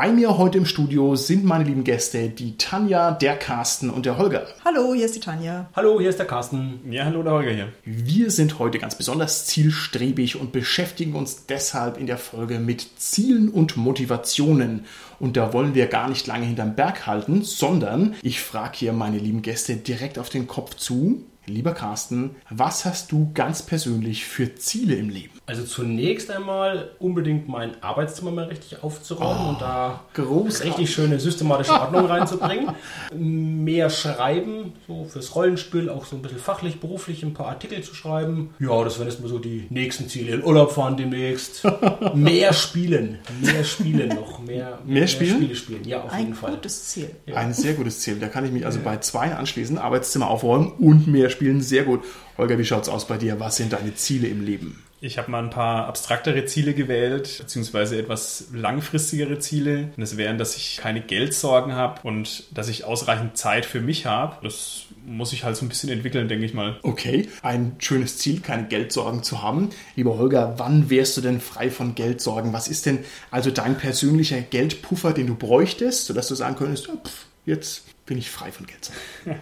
Bei mir heute im Studio sind meine lieben Gäste, die Tanja, der Carsten und der Holger. Hallo, hier ist die Tanja. Hallo, hier ist der Carsten. Ja, hallo, der Holger hier. Wir sind heute ganz besonders zielstrebig und beschäftigen uns deshalb in der Folge mit Zielen und Motivationen. Und da wollen wir gar nicht lange hinterm Berg halten, sondern ich frage hier meine lieben Gäste direkt auf den Kopf zu. Lieber Carsten, was hast du ganz persönlich für Ziele im Leben? Also zunächst einmal unbedingt mein Arbeitszimmer mal richtig aufzuräumen Oh, und da großartig. richtig schöne systematische Ordnung reinzubringen. Mehr schreiben, so fürs Rollenspiel, auch so ein bisschen fachlich, beruflich ein paar Artikel zu schreiben. Ja, das wären erstmal so die nächsten Ziele. In Urlaub fahren demnächst. mehr spielen. Mehr spielen noch. Mehr, Mehr spielen? Spiele spielen, ja, auf jeden Ein Fall. gutes Ziel. Ein sehr gutes Ziel. Da kann ich mich also bei zwei anschließen. Arbeitszimmer aufräumen und mehr spielen. Sehr gut. Holger, wie schaut's aus bei dir? Was sind deine Ziele im Leben? Ich habe mal ein paar abstraktere Ziele gewählt, beziehungsweise etwas langfristigere Ziele. Und das wären, dass ich keine Geldsorgen habe und dass ich ausreichend Zeit für mich habe. Das muss ich halt so ein bisschen entwickeln, denke ich mal. Okay, ein schönes Ziel, keine Geldsorgen zu haben. Lieber Holger, wann wärst du denn frei von Geldsorgen? Was ist denn also dein persönlicher Geldpuffer, den du bräuchtest, sodass du sagen könntest, pff, jetzt bin ich frei von Geldsorgen?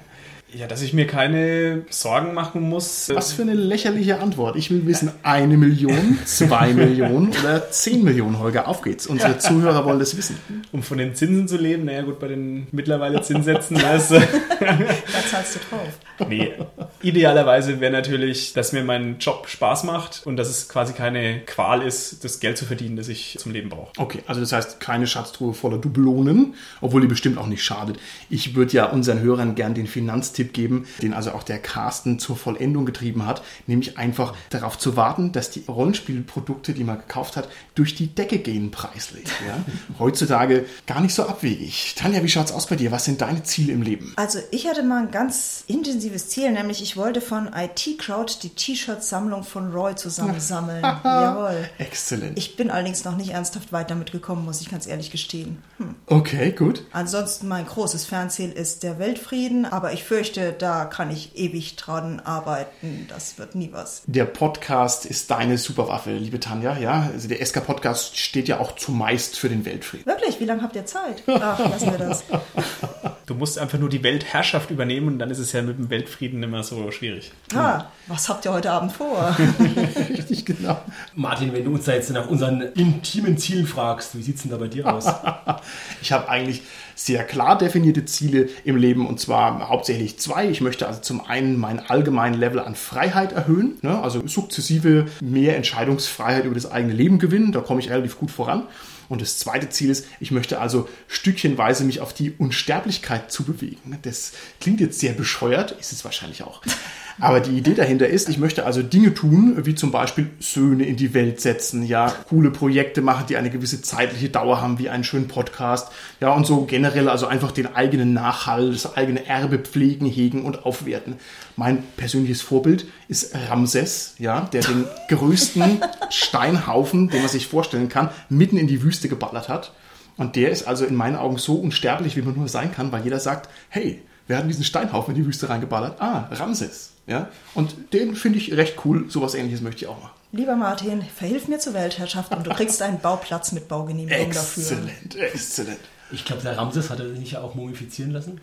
Ja, dass ich mir keine Sorgen machen muss. Was für eine lächerliche Antwort. Ich will wissen, eine Million, zwei Millionen oder zehn Millionen, Holger. Auf geht's. Unsere Zuhörer wollen das wissen. Um von den Zinsen zu leben, naja gut, bei den mittlerweile Zinssätzen, du. Da zahlst du drauf. Nee, idealerweise wäre natürlich, dass mir mein Job Spaß macht und dass es quasi keine Qual ist, das Geld zu verdienen, das ich zum Leben brauche. Okay, also das heißt keine Schatztruhe voller Dublonen, obwohl die bestimmt auch nicht schadet. Ich würde ja unseren Hörern gern den Finanztipp geben, den also auch der Carsten zur Vollendung getrieben hat, nämlich einfach darauf zu warten, dass die Rollenspielprodukte, die man gekauft hat, durch die Decke gehen preislich. Ja? Heutzutage gar nicht so abwegig. Tanja, wie schaut's aus bei dir? Was sind deine Ziele im Leben? Also ich hatte mal ein ganz intensives Ziel, nämlich ich wollte von IT Crowd die T-Shirt-Sammlung von Roy zusammensammeln. Jawohl. Exzellent. Ich bin allerdings noch nicht ernsthaft weit damit gekommen, muss ich ganz ehrlich gestehen. Hm. Okay, gut. Ansonsten mein großes Fernziel ist der Weltfrieden, aber ich fürchte, da kann ich ewig dran arbeiten. Das wird nie was. Der Podcast ist deine Superwaffe, liebe Tanja. Ja, also der SK-Podcast steht ja auch zumeist für den Weltfrieden. Wirklich, wie lange habt ihr Zeit? Ach, lassen wir das. Du musst einfach nur die Weltherrschaft übernehmen und dann ist es ja mit dem Weltfrieden immer so schwierig. Ah, was habt ihr heute Abend vor? Richtig, genau. Martin, wenn du uns da jetzt nach unseren intimen Zielen fragst, wie sieht's denn da bei dir aus? Ich habe eigentlich sehr klar definierte Ziele im Leben und zwar hauptsächlich zwei. Ich möchte also zum einen meinen allgemeinen Level an Freiheit erhöhen, ne? also sukzessive mehr Entscheidungsfreiheit über das eigene Leben gewinnen. Da komme ich relativ gut voran. Und das zweite Ziel ist, ich möchte also stückchenweise mich auf die Unsterblichkeit zu bewegen. Das klingt jetzt sehr bescheuert, ist es wahrscheinlich auch. Aber die Idee dahinter ist, ich möchte also Dinge tun, wie zum Beispiel Söhne in die Welt setzen, ja, coole Projekte machen, die eine gewisse zeitliche Dauer haben, wie einen schönen Podcast, ja, und so generell also einfach den eigenen Nachhall, das eigene Erbe pflegen, hegen und aufwerten. Mein persönliches Vorbild ist Ramses, ja, der den größten Steinhaufen, den man sich vorstellen kann, mitten in die Wüste geballert hat. Und der ist also in meinen Augen so unsterblich, wie man nur sein kann, weil jeder sagt, hey, wir hatten diesen Steinhaufen in die Wüste reingeballert. Ah, Ramses. Ja? Und den finde ich recht cool. Sowas ähnliches möchte ich auch machen. Lieber Martin, verhilf mir zur Weltherrschaft und du kriegst einen Bauplatz mit Baugenehmigung dafür. Exzellent, exzellent. Ich glaube, der Ramses hat er sich ja auch mumifizieren lassen.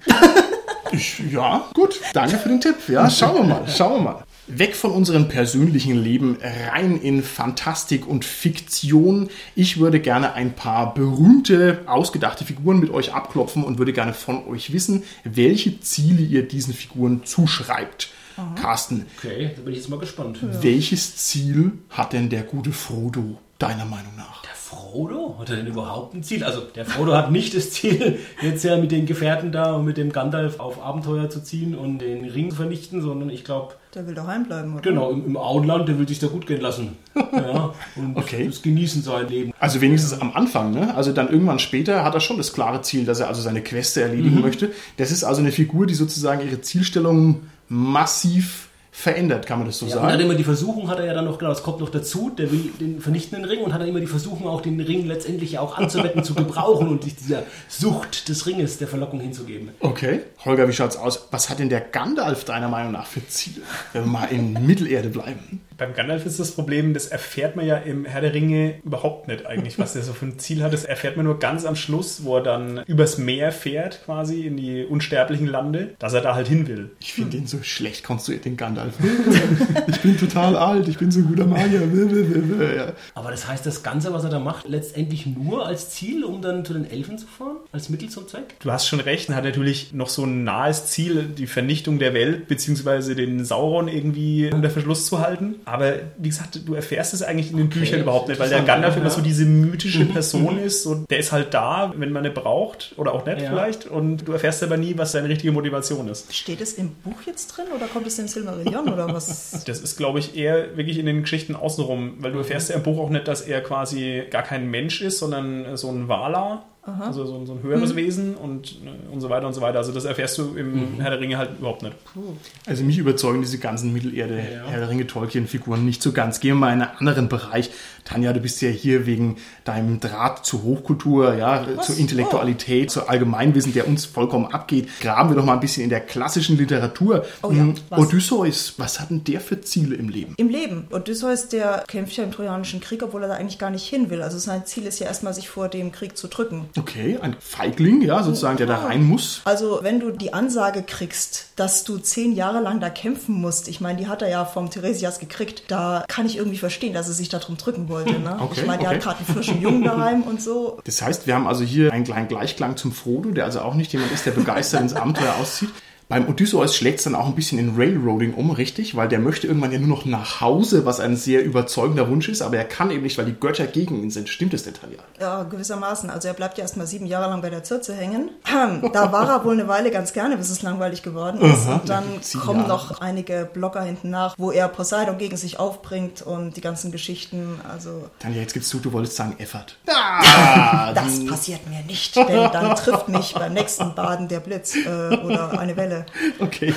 Ich, ja, gut. Danke für den Tipp. Ja, schauen wir mal, schauen wir mal. Weg von unserem persönlichen Leben, rein in Fantastik und Fiktion. Ich würde gerne ein paar berühmte, ausgedachte Figuren mit euch abklopfen und würde gerne von euch wissen, welche Ziele ihr diesen Figuren zuschreibt. Carsten, Okay, da bin ich jetzt mal gespannt. welches Ziel hat denn der gute Frodo deiner Meinung nach? Der Frodo? Hat er denn überhaupt ein Ziel? Also, der Frodo hat nicht das Ziel, jetzt ja mit den Gefährten da und mit dem Gandalf auf Abenteuer zu ziehen und den Ring zu vernichten, sondern ich glaube, Der will daheim bleiben, oder? genau, im, im Auenland, der will sich da gut gehen lassen. Ja, und Okay. das genießen sein Leben. Also wenigstens am Anfang, ne? Also dann irgendwann später hat er schon das klare Ziel, dass er also seine Queste erledigen möchte. Das ist also eine Figur, die sozusagen ihre Zielstellung massiv verändert, kann man das so Ja, und dann sagen? immer die Versuchung hat er ja dann noch, genau, das kommt noch dazu, der will den vernichtenden Ring und hat dann immer die Versuchung, auch den Ring letztendlich auch anzuwenden, zu gebrauchen und sich dieser Sucht des Ringes der Verlockung hinzugeben. Okay. Holger, wie schaut's aus? Was hat denn der Gandalf deiner Meinung nach für Ziele? Wenn wir mal in Mittelerde bleiben. Beim Gandalf ist das Problem, das erfährt man ja im Herr der Ringe überhaupt nicht eigentlich, was der so für ein Ziel hat. Das erfährt man nur ganz am Schluss, wo er dann übers Meer fährt, quasi in die unsterblichen Lande, dass er da halt hin will. Ich finde den so schlecht konstruiert, den Gandalf. ich bin total alt, ich bin so ein guter Magier. Aber das heißt, das Ganze, was er da macht, letztendlich nur als Ziel, um dann zu den Elfen zu fahren? Als Mittel zum Zweck? Du hast schon recht, er hat natürlich noch so ein nahes Ziel, die Vernichtung der Welt, beziehungsweise den Sauron irgendwie unter Verschluss zu halten. Aber wie gesagt, du erfährst es eigentlich in den Büchern überhaupt nicht, weil der Gandalf ja, immer so diese mythische Person ist und der ist halt da, wenn man ihn braucht oder auch nicht Ja. vielleicht und du erfährst aber nie, was seine richtige Motivation ist. Steht es im Buch jetzt drin oder kommt es im Silmarillion oder was? Das ist, glaube ich, eher wirklich in den Geschichten außenrum, weil du erfährst ja im Buch auch nicht, dass er quasi gar kein Mensch ist, sondern so ein Wala. Also so, ein- so ein höheres Wesen und, äh, und so weiter und so weiter. Also das erfährst du im Herr der Ringe halt überhaupt nicht. Also mich überzeugen diese ganzen Mittelerde, Herr der Ringe, Tolkien-Figuren nicht so ganz. Gehen wir mal in einen anderen Bereich. Tanja, du bist ja hier wegen deinem Draht zur Hochkultur, ja, zur Intellektualität, zu Allgemeinwissen, der uns vollkommen abgeht. Graben wir doch mal ein bisschen in der klassischen Literatur. Oh ja, Hm, was? Odysseus, was hat denn der für Ziele im Leben? Im Leben. Odysseus, der kämpft ja im Trojanischen Krieg, obwohl er da eigentlich gar nicht hin will. Also sein Ziel ist ja erstmal, sich vor dem Krieg zu drücken. Okay, ein Feigling, ja, sozusagen, der da rein muss. Also wenn du die Ansage kriegst, dass du zehn Jahre lang da kämpfen musst, ich meine, die hat er ja vom Theresias gekriegt, da kann ich irgendwie verstehen, dass er sich darum drücken wollte. Ne? Okay, ich meine, der okay. hat gerade einen frischen Jungen daheim und so. Das heißt, wir haben also hier einen kleinen Gleichklang zum Frodo, der also auch nicht jemand ist, der begeistert ins Abenteuer auszieht. Beim Odysseus schlägt es dann auch ein bisschen in Railroading um, richtig? Weil der möchte irgendwann ja nur noch nach Hause, was ein sehr überzeugender Wunsch ist, aber er kann eben nicht, weil die Götter gegen ihn sind. Stimmt das denn, Tanja? Ja, gewissermaßen. Also er bleibt ja erstmal sieben Jahre lang bei der Zürze hängen. Da war er wohl eine Weile ganz gerne, bis es langweilig geworden ist. Aha, und dann kommen Jahre. noch einige Blogger hinten nach, wo er Poseidon gegen sich aufbringt und die ganzen Geschichten. Also Tanja, jetzt gibst du, du wolltest sagen Effert. Ah, das passiert mir nicht, denn dann trifft mich beim nächsten Baden der Blitz äh, oder eine Welle. Okay.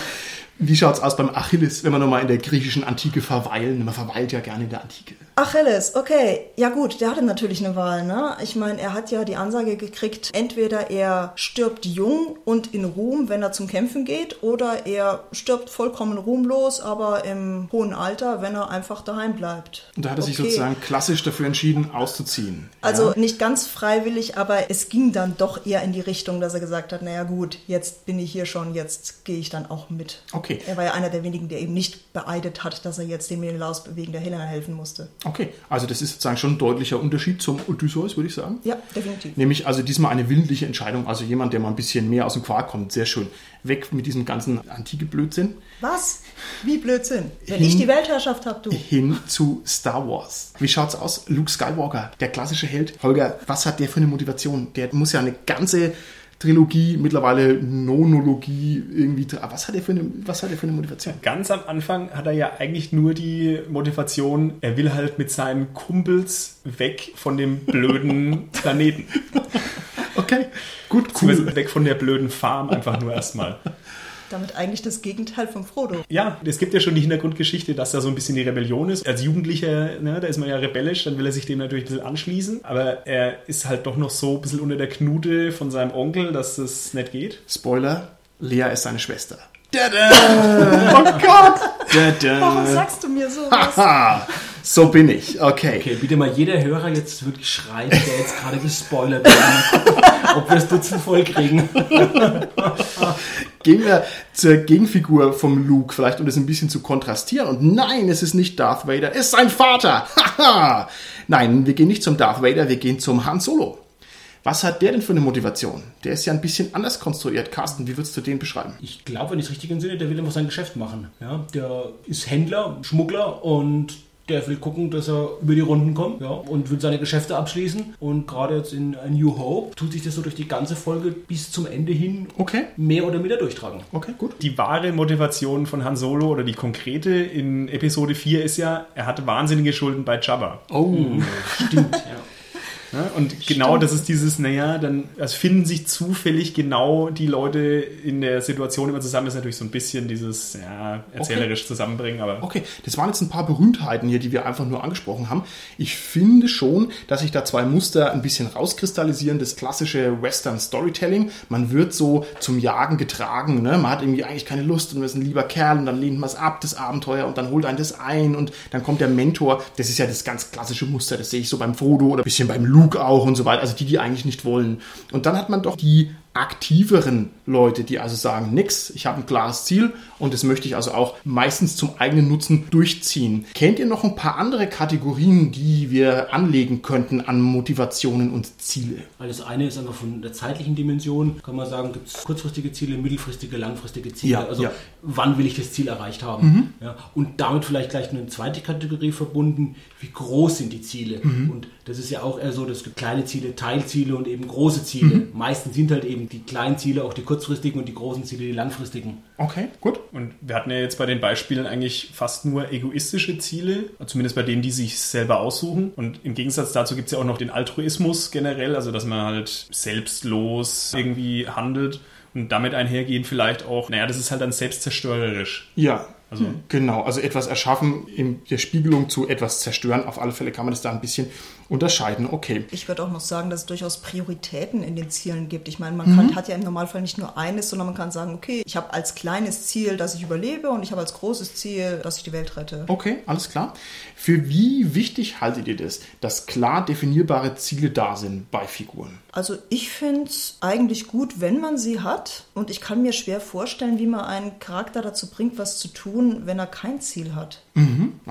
Wie schaut's aus beim Achilles, wenn wir nochmal in der griechischen Antike verweilen? Man verweilt ja gerne in der Antike. Achilles, okay. Ja gut, der hatte natürlich eine Wahl, ne? Ich meine, er hat ja die Ansage gekriegt, entweder er stirbt jung und in Ruhm, wenn er zum Kämpfen geht, oder er stirbt vollkommen ruhmlos, aber im hohen Alter, wenn er einfach daheim bleibt. Und da hat er sich Okay. sozusagen klassisch dafür entschieden, auszuziehen. Also ja? nicht ganz freiwillig, aber es ging dann doch eher in die Richtung, dass er gesagt hat, naja gut, jetzt bin ich hier schon, jetzt gehe ich dann auch mit. Okay. Er war ja einer der wenigen, der eben nicht beeidet hat, dass er jetzt dem Menelaus wegen der Helena helfen musste. Okay, also das ist sozusagen schon ein deutlicher Unterschied zum Odysseus, würde ich sagen. Ja, definitiv. Nämlich also diesmal eine willentliche Entscheidung, also jemand, der mal ein bisschen mehr aus dem Quark kommt. Sehr schön. Weg mit diesem ganzen antike Blödsinn. Was? Wie Blödsinn. Wenn ich die Weltherrschaft habe, du. Hin zu Star Wars. Wie schaut's aus? Luke Skywalker, der klassische Held. Holger, was hat der für eine Motivation? Der muss ja eine ganze Trilogie, mittlerweile Nonologie irgendwie. Was hat er für eine, was hat er für eine Motivation? Ganz am Anfang hat er ja eigentlich nur die Motivation, er will halt mit seinen Kumpels weg von dem blöden Planeten. Okay, gut, cool. Weg von der blöden Farm einfach nur erstmal. Damit eigentlich das Gegenteil von Frodo. Ja, es gibt ja schon die Hintergrundgeschichte, dass da so ein bisschen die Rebellion ist. Als Jugendlicher, ne, da ist man ja rebellisch, dann will er sich dem natürlich ein bisschen anschließen. Aber er ist halt doch noch so ein bisschen unter der Knute von seinem Onkel, dass das nicht geht. Spoiler, Lea ist seine Schwester. oh Gott! Warum sagst du mir sowas? So bin ich. Okay. Okay, bitte mal jeder Hörer jetzt wirklich schreiben, der jetzt gerade gespoilert wird. Ob wir es Dutzend voll kriegen. Gehen wir zur Gegenfigur vom Luke, vielleicht um das ein bisschen zu kontrastieren. Und nein, es ist nicht Darth Vader, es ist sein Vater. Haha. nein, wir gehen nicht zum Darth Vader, wir gehen zum Han Solo. Was hat der denn für eine Motivation? Der ist ja ein bisschen anders konstruiert. Carsten, wie würdest du den beschreiben? Ich glaube, wenn ich es richtig entsinne, der will einfach sein Geschäft machen. Ja, der ist Händler, Schmuggler und der will gucken, dass er über die Runden kommt ja, und will seine Geschäfte abschließen. Und gerade jetzt in A New Hope tut sich das so durch die ganze Folge bis zum Ende hin Okay. mehr oder minder durchtragen. Okay, gut. Die wahre Motivation von Han Solo oder die konkrete in Episode 4 ist ja, er hatte wahnsinnige Schulden bei Jabba. Oh. Stimmt, ja. Ja, und genau das ist dieses, naja, dann also finden sich zufällig genau die Leute in der Situation immer zusammen. Das ist natürlich so ein bisschen dieses ja, erzählerisch Okay. zusammenbringen, aber Okay, das waren jetzt ein paar Berühmtheiten hier, die wir einfach nur angesprochen haben. Ich finde schon, dass sich da zwei Muster ein bisschen rauskristallisieren. Das klassische Western Storytelling. Man wird so zum Jagen getragen. Ne? Man hat irgendwie eigentlich keine Lust und man ist ein lieber Kerl und dann lehnt man es ab, das Abenteuer, und dann holt einen das ein und dann kommt der Mentor. Das ist ja das ganz klassische Muster. Das sehe ich so beim Frodo oder ein bisschen beim Luke auch und so weiter. Also die, die eigentlich nicht wollen. Und dann hat man doch die aktiveren Leute, die also sagen, nix, ich habe ein klares Ziel und das möchte ich also auch meistens zum eigenen Nutzen durchziehen. Kennt ihr noch ein paar andere Kategorien, die wir anlegen könnten an Motivationen und Ziele? Weil das eine ist einfach von der zeitlichen Dimension, kann man sagen, gibt es kurzfristige Ziele, mittelfristige, langfristige Ziele. Ja, also ja. wann will ich das Ziel erreicht haben? Ja, und damit vielleicht gleich eine zweite Kategorie verbunden, wie groß sind die Ziele? Und das ist ja auch eher so, es gibt kleine Ziele, Teilziele und eben große Ziele. Meistens sind halt eben die kleinen Ziele auch die kurzfristigen und die großen Ziele die langfristigen. Okay, gut. Und wir hatten ja jetzt bei den Beispielen eigentlich fast nur egoistische Ziele, zumindest bei denen, die sich selber aussuchen. Und im Gegensatz dazu gibt es ja auch noch den Altruismus generell, also dass man halt selbstlos irgendwie handelt und damit einhergehen vielleicht auch, naja, das ist halt dann selbstzerstörerisch. Ja. Also- genau, also etwas erschaffen in der Spiegelung zu etwas zerstören. Auf alle Fälle kann man das da ein bisschen unterscheiden. Okay. Ich würde auch noch sagen, dass es durchaus Prioritäten in den Zielen gibt. Ich meine, man kann, hat ja im Normalfall nicht nur eines, sondern man kann sagen, okay, ich habe als kleines Ziel, dass ich überlebe und ich habe als großes Ziel, dass ich die Welt rette. Okay, alles klar. Für wie wichtig haltet ihr das, dass klar definierbare Ziele da sind bei Figuren? Also ich finde es eigentlich gut, wenn man sie hat. Und ich kann mir schwer vorstellen, wie man einen Charakter dazu bringt, was zu tun, wenn er kein Ziel hat.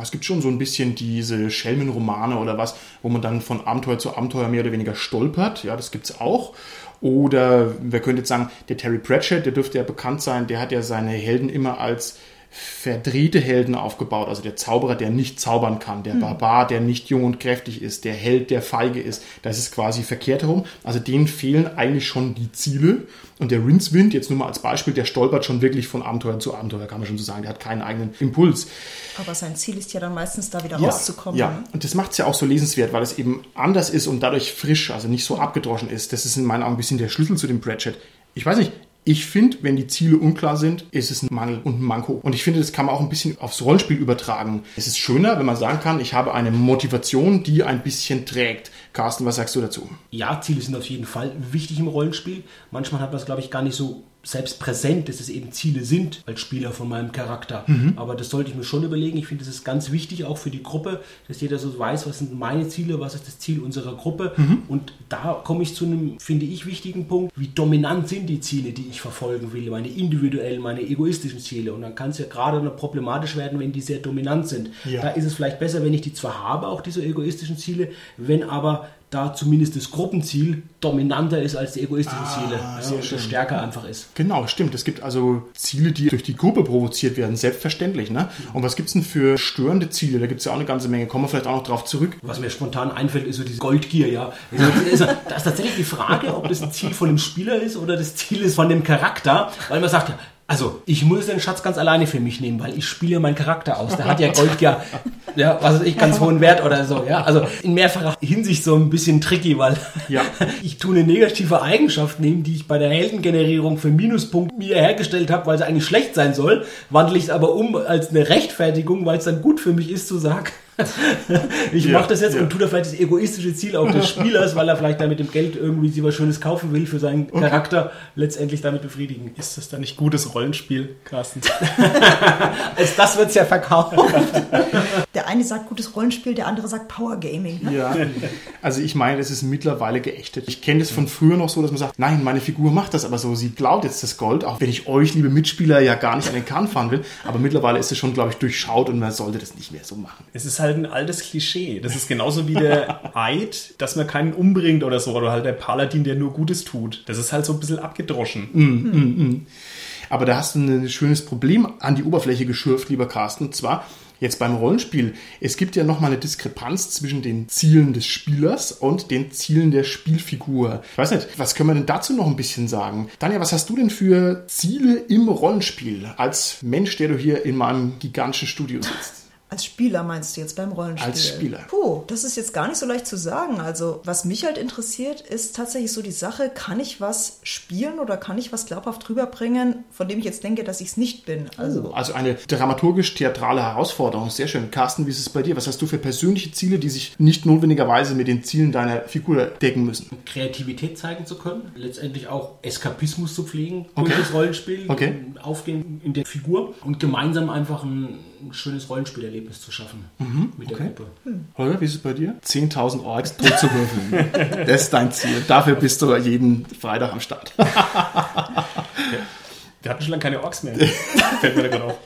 Es gibt schon so ein bisschen diese Schelmenromane oder was, wo man dann von Abenteuer zu Abenteuer mehr oder weniger stolpert. Ja, das gibt's auch. Oder wir könnten jetzt sagen, der Terry Pratchett, der dürfte ja bekannt sein, der hat ja seine Helden immer als verdrehte Helden aufgebaut. Also der Zauberer, der nicht zaubern kann, der Barbar, der nicht jung und kräftig ist, der Held, der feige ist. Das ist quasi verkehrt herum. Also denen fehlen eigentlich schon die Ziele. Und der Rincewind, jetzt nur mal als Beispiel, der stolpert schon wirklich von Abenteuer zu Abenteuer, kann man schon so sagen. Der hat keinen eigenen Impuls. Aber sein Ziel ist ja dann meistens da wieder Ja, rauszukommen. Ja, ne? und das macht es ja auch so lesenswert, weil es eben anders ist und dadurch frisch, also nicht so abgedroschen ist. Das ist in meinen Augen ein bisschen der Schlüssel zu dem Pratchett. Ich weiß nicht, ich finde, wenn die Ziele unklar sind, ist es ein Mangel und ein Manko. Und ich finde, das kann man auch ein bisschen aufs Rollenspiel übertragen. Es ist schöner, wenn man sagen kann, ich habe eine Motivation, die ein bisschen trägt. Carsten, was sagst du dazu? Ja, Ziele sind auf jeden Fall wichtig im Rollenspiel. Manchmal hat man es, glaube ich, gar nicht so selbst präsent, dass es eben Ziele sind als Spieler von meinem Charakter. Aber das sollte ich mir schon überlegen. Ich finde, das ist ganz wichtig auch für die Gruppe, dass jeder so weiß, was sind meine Ziele, was ist das Ziel unserer Gruppe. Und da komme ich zu einem, finde ich, wichtigen Punkt. Wie dominant sind die Ziele, die ich verfolgen will? Meine individuellen, meine egoistischen Ziele. Und dann kann es ja gerade noch problematisch werden, wenn die sehr dominant sind. Ja. Da ist es vielleicht besser, wenn ich die zwar habe, auch diese egoistischen Ziele, wenn aber da zumindest das Gruppenziel dominanter ist als die egoistischen Ziele. Ja, und schön. stärker einfach ist. Genau, stimmt. Es gibt also Ziele, die durch die Gruppe provoziert werden, selbstverständlich. Ne? Und was gibt's denn für störende Ziele? Da gibt's ja auch eine ganze Menge. Kommen wir vielleicht auch noch drauf zurück. Was mir spontan einfällt, ist so diese Goldgier, ja. Also, da ist tatsächlich die Frage, ob das ein Ziel von dem Spieler ist oder das Ziel ist von dem Charakter, weil man sagt ja, also ich muss den Schatz ganz alleine für mich nehmen, weil ich spiele ja meinen Charakter aus. Der hat ja Goldgier, ja, was weiß ich, ganz hohen Wert oder so, ja. Also in mehrfacher Hinsicht so ein bisschen tricky, weil Ja. ich tue eine negative Eigenschaft nehmen, die ich bei der Heldengenerierung für Minuspunkt mir hergestellt habe, weil sie eigentlich schlecht sein soll, wandle ich es aber um als eine Rechtfertigung, weil es dann gut für mich ist zu sagen, ich Ja, mache das jetzt ja. und tue da vielleicht das egoistische Ziel auch des Spielers, weil er vielleicht da mit dem Geld irgendwie sich was Schönes kaufen will für seinen Charakter, letztendlich damit befriedigen. Ist das dann nicht gutes Rollenspiel, Carsten? Als das wird's ja verkauft. Der eine sagt gutes Rollenspiel, der andere sagt Power Gaming. Ne? Ja, also ich meine, es ist mittlerweile geächtet. Ich kenne das von früher noch so, dass man sagt, nein, meine Figur macht das aber so, sie klaut jetzt das Gold, auch wenn ich euch, liebe Mitspieler, ja gar nicht an den Kahn fahren will. Aber mittlerweile ist es schon, glaube ich, durchschaut und man sollte das nicht mehr so machen. Es ist halt ein altes Klischee. Das ist genauso wie der Eid, dass man keinen umbringt oder so, oder halt der Paladin, der nur Gutes tut. Das ist halt so ein bisschen abgedroschen. Aber da hast du ein schönes Problem an die Oberfläche geschürft, lieber Carsten. Und zwar jetzt beim Rollenspiel. Es gibt ja nochmal eine Diskrepanz zwischen den Zielen des Spielers und den Zielen der Spielfigur. Ich weiß nicht, was können wir denn dazu noch ein bisschen sagen? Daniel, was hast du denn für Ziele im Rollenspiel als Mensch, der du hier in meinem gigantischen Studio sitzt? Als Spieler meinst du jetzt beim Rollenspiel? Als Spieler. Puh, das ist jetzt gar nicht so leicht zu sagen. Also, was mich halt interessiert, ist tatsächlich so die Sache, kann ich was spielen oder kann ich was glaubhaft rüberbringen, von dem ich jetzt denke, dass ich es nicht bin? Also, Also eine dramaturgisch-theatrale Herausforderung. Sehr schön. Carsten, wie ist es bei dir? Was hast du für persönliche Ziele, die sich nicht notwendigerweise mit den Zielen deiner Figur decken müssen? Kreativität zeigen zu können, letztendlich auch Eskapismus zu pflegen Okay. durch das Rollenspiel, Okay. Aufgehen in der Figur und gemeinsam einfach ein schönes Rollenspielerlebnis zu schaffen mit der okay. Gruppe. Holger, wie ist es bei dir? 10.000 Orks tot zu würfeln. das ist dein Ziel. Dafür bist du jeden Freitag am Start. Wir hatten schon lange keine Orks mehr. Fällt mir da gerade auf.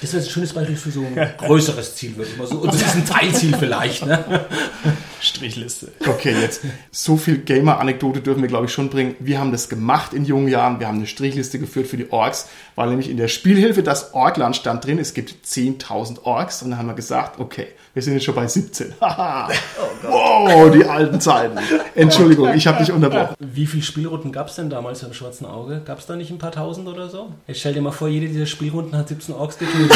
Das wäre ein schönes Beispiel für so ein größeres Ziel, würde ich mal so. Und das ist ein Teilziel vielleicht. Ne? Strichliste. Okay, jetzt so viel Gamer-Anekdote dürfen wir, glaube ich, schon bringen. Wir haben das gemacht in jungen Jahren. Wir haben eine Strichliste geführt für die Orks, weil nämlich in der Spielhilfe das Orkland stand drin. Es gibt 10.000 Orks. Und dann haben wir gesagt, okay, wir sind jetzt schon bei 17. Haha. wow, die alten Zeiten. Entschuldigung, ich habe dich unterbrochen. Wie viele Spielrunden gab es denn damals beim Schwarzen Auge? Gab es da nicht ein paar tausend oder so? Jetzt stell dir mal vor, jede dieser Spielrunden hat 17 Orks getötet.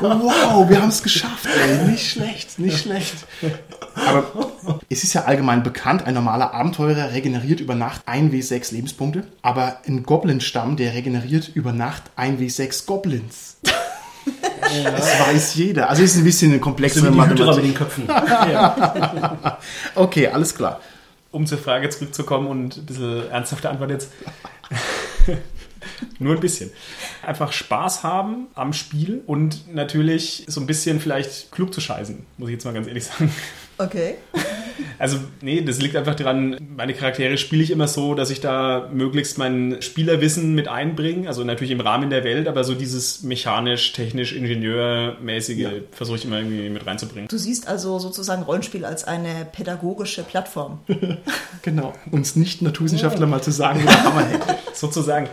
Wow, wir haben es geschafft, ey. Nicht schlecht, nicht schlecht. Aber es ist ja allgemein bekannt, ein normaler Abenteurer regeneriert über Nacht 1W6 Lebenspunkte, aber ein Goblin-Stamm, der regeneriert über Nacht 1W6 Goblins. Das weiß jeder. Also es ist ein bisschen eine komplexe so wie die Hydra mit Mathematik. den Köpfen. Okay, alles klar. Um zur Frage zurückzukommen und ein bisschen ernsthafte Antwort jetzt. Nur ein bisschen. Einfach Spaß haben am Spiel und natürlich so ein bisschen vielleicht klug zu scheißen, muss ich jetzt mal ganz ehrlich sagen. okay. Also, nee, das liegt einfach daran, meine Charaktere spiele ich immer so, dass ich da möglichst mein Spielerwissen mit einbringe. Also natürlich im Rahmen der Welt, aber so dieses mechanisch, technisch, ingenieurmäßige versuche ich immer irgendwie mit reinzubringen. Du siehst also sozusagen Rollenspiel als eine pädagogische Plattform. Genau. Uns nicht Naturwissenschaftler mal zu sagen, Hammer hängt. sozusagen.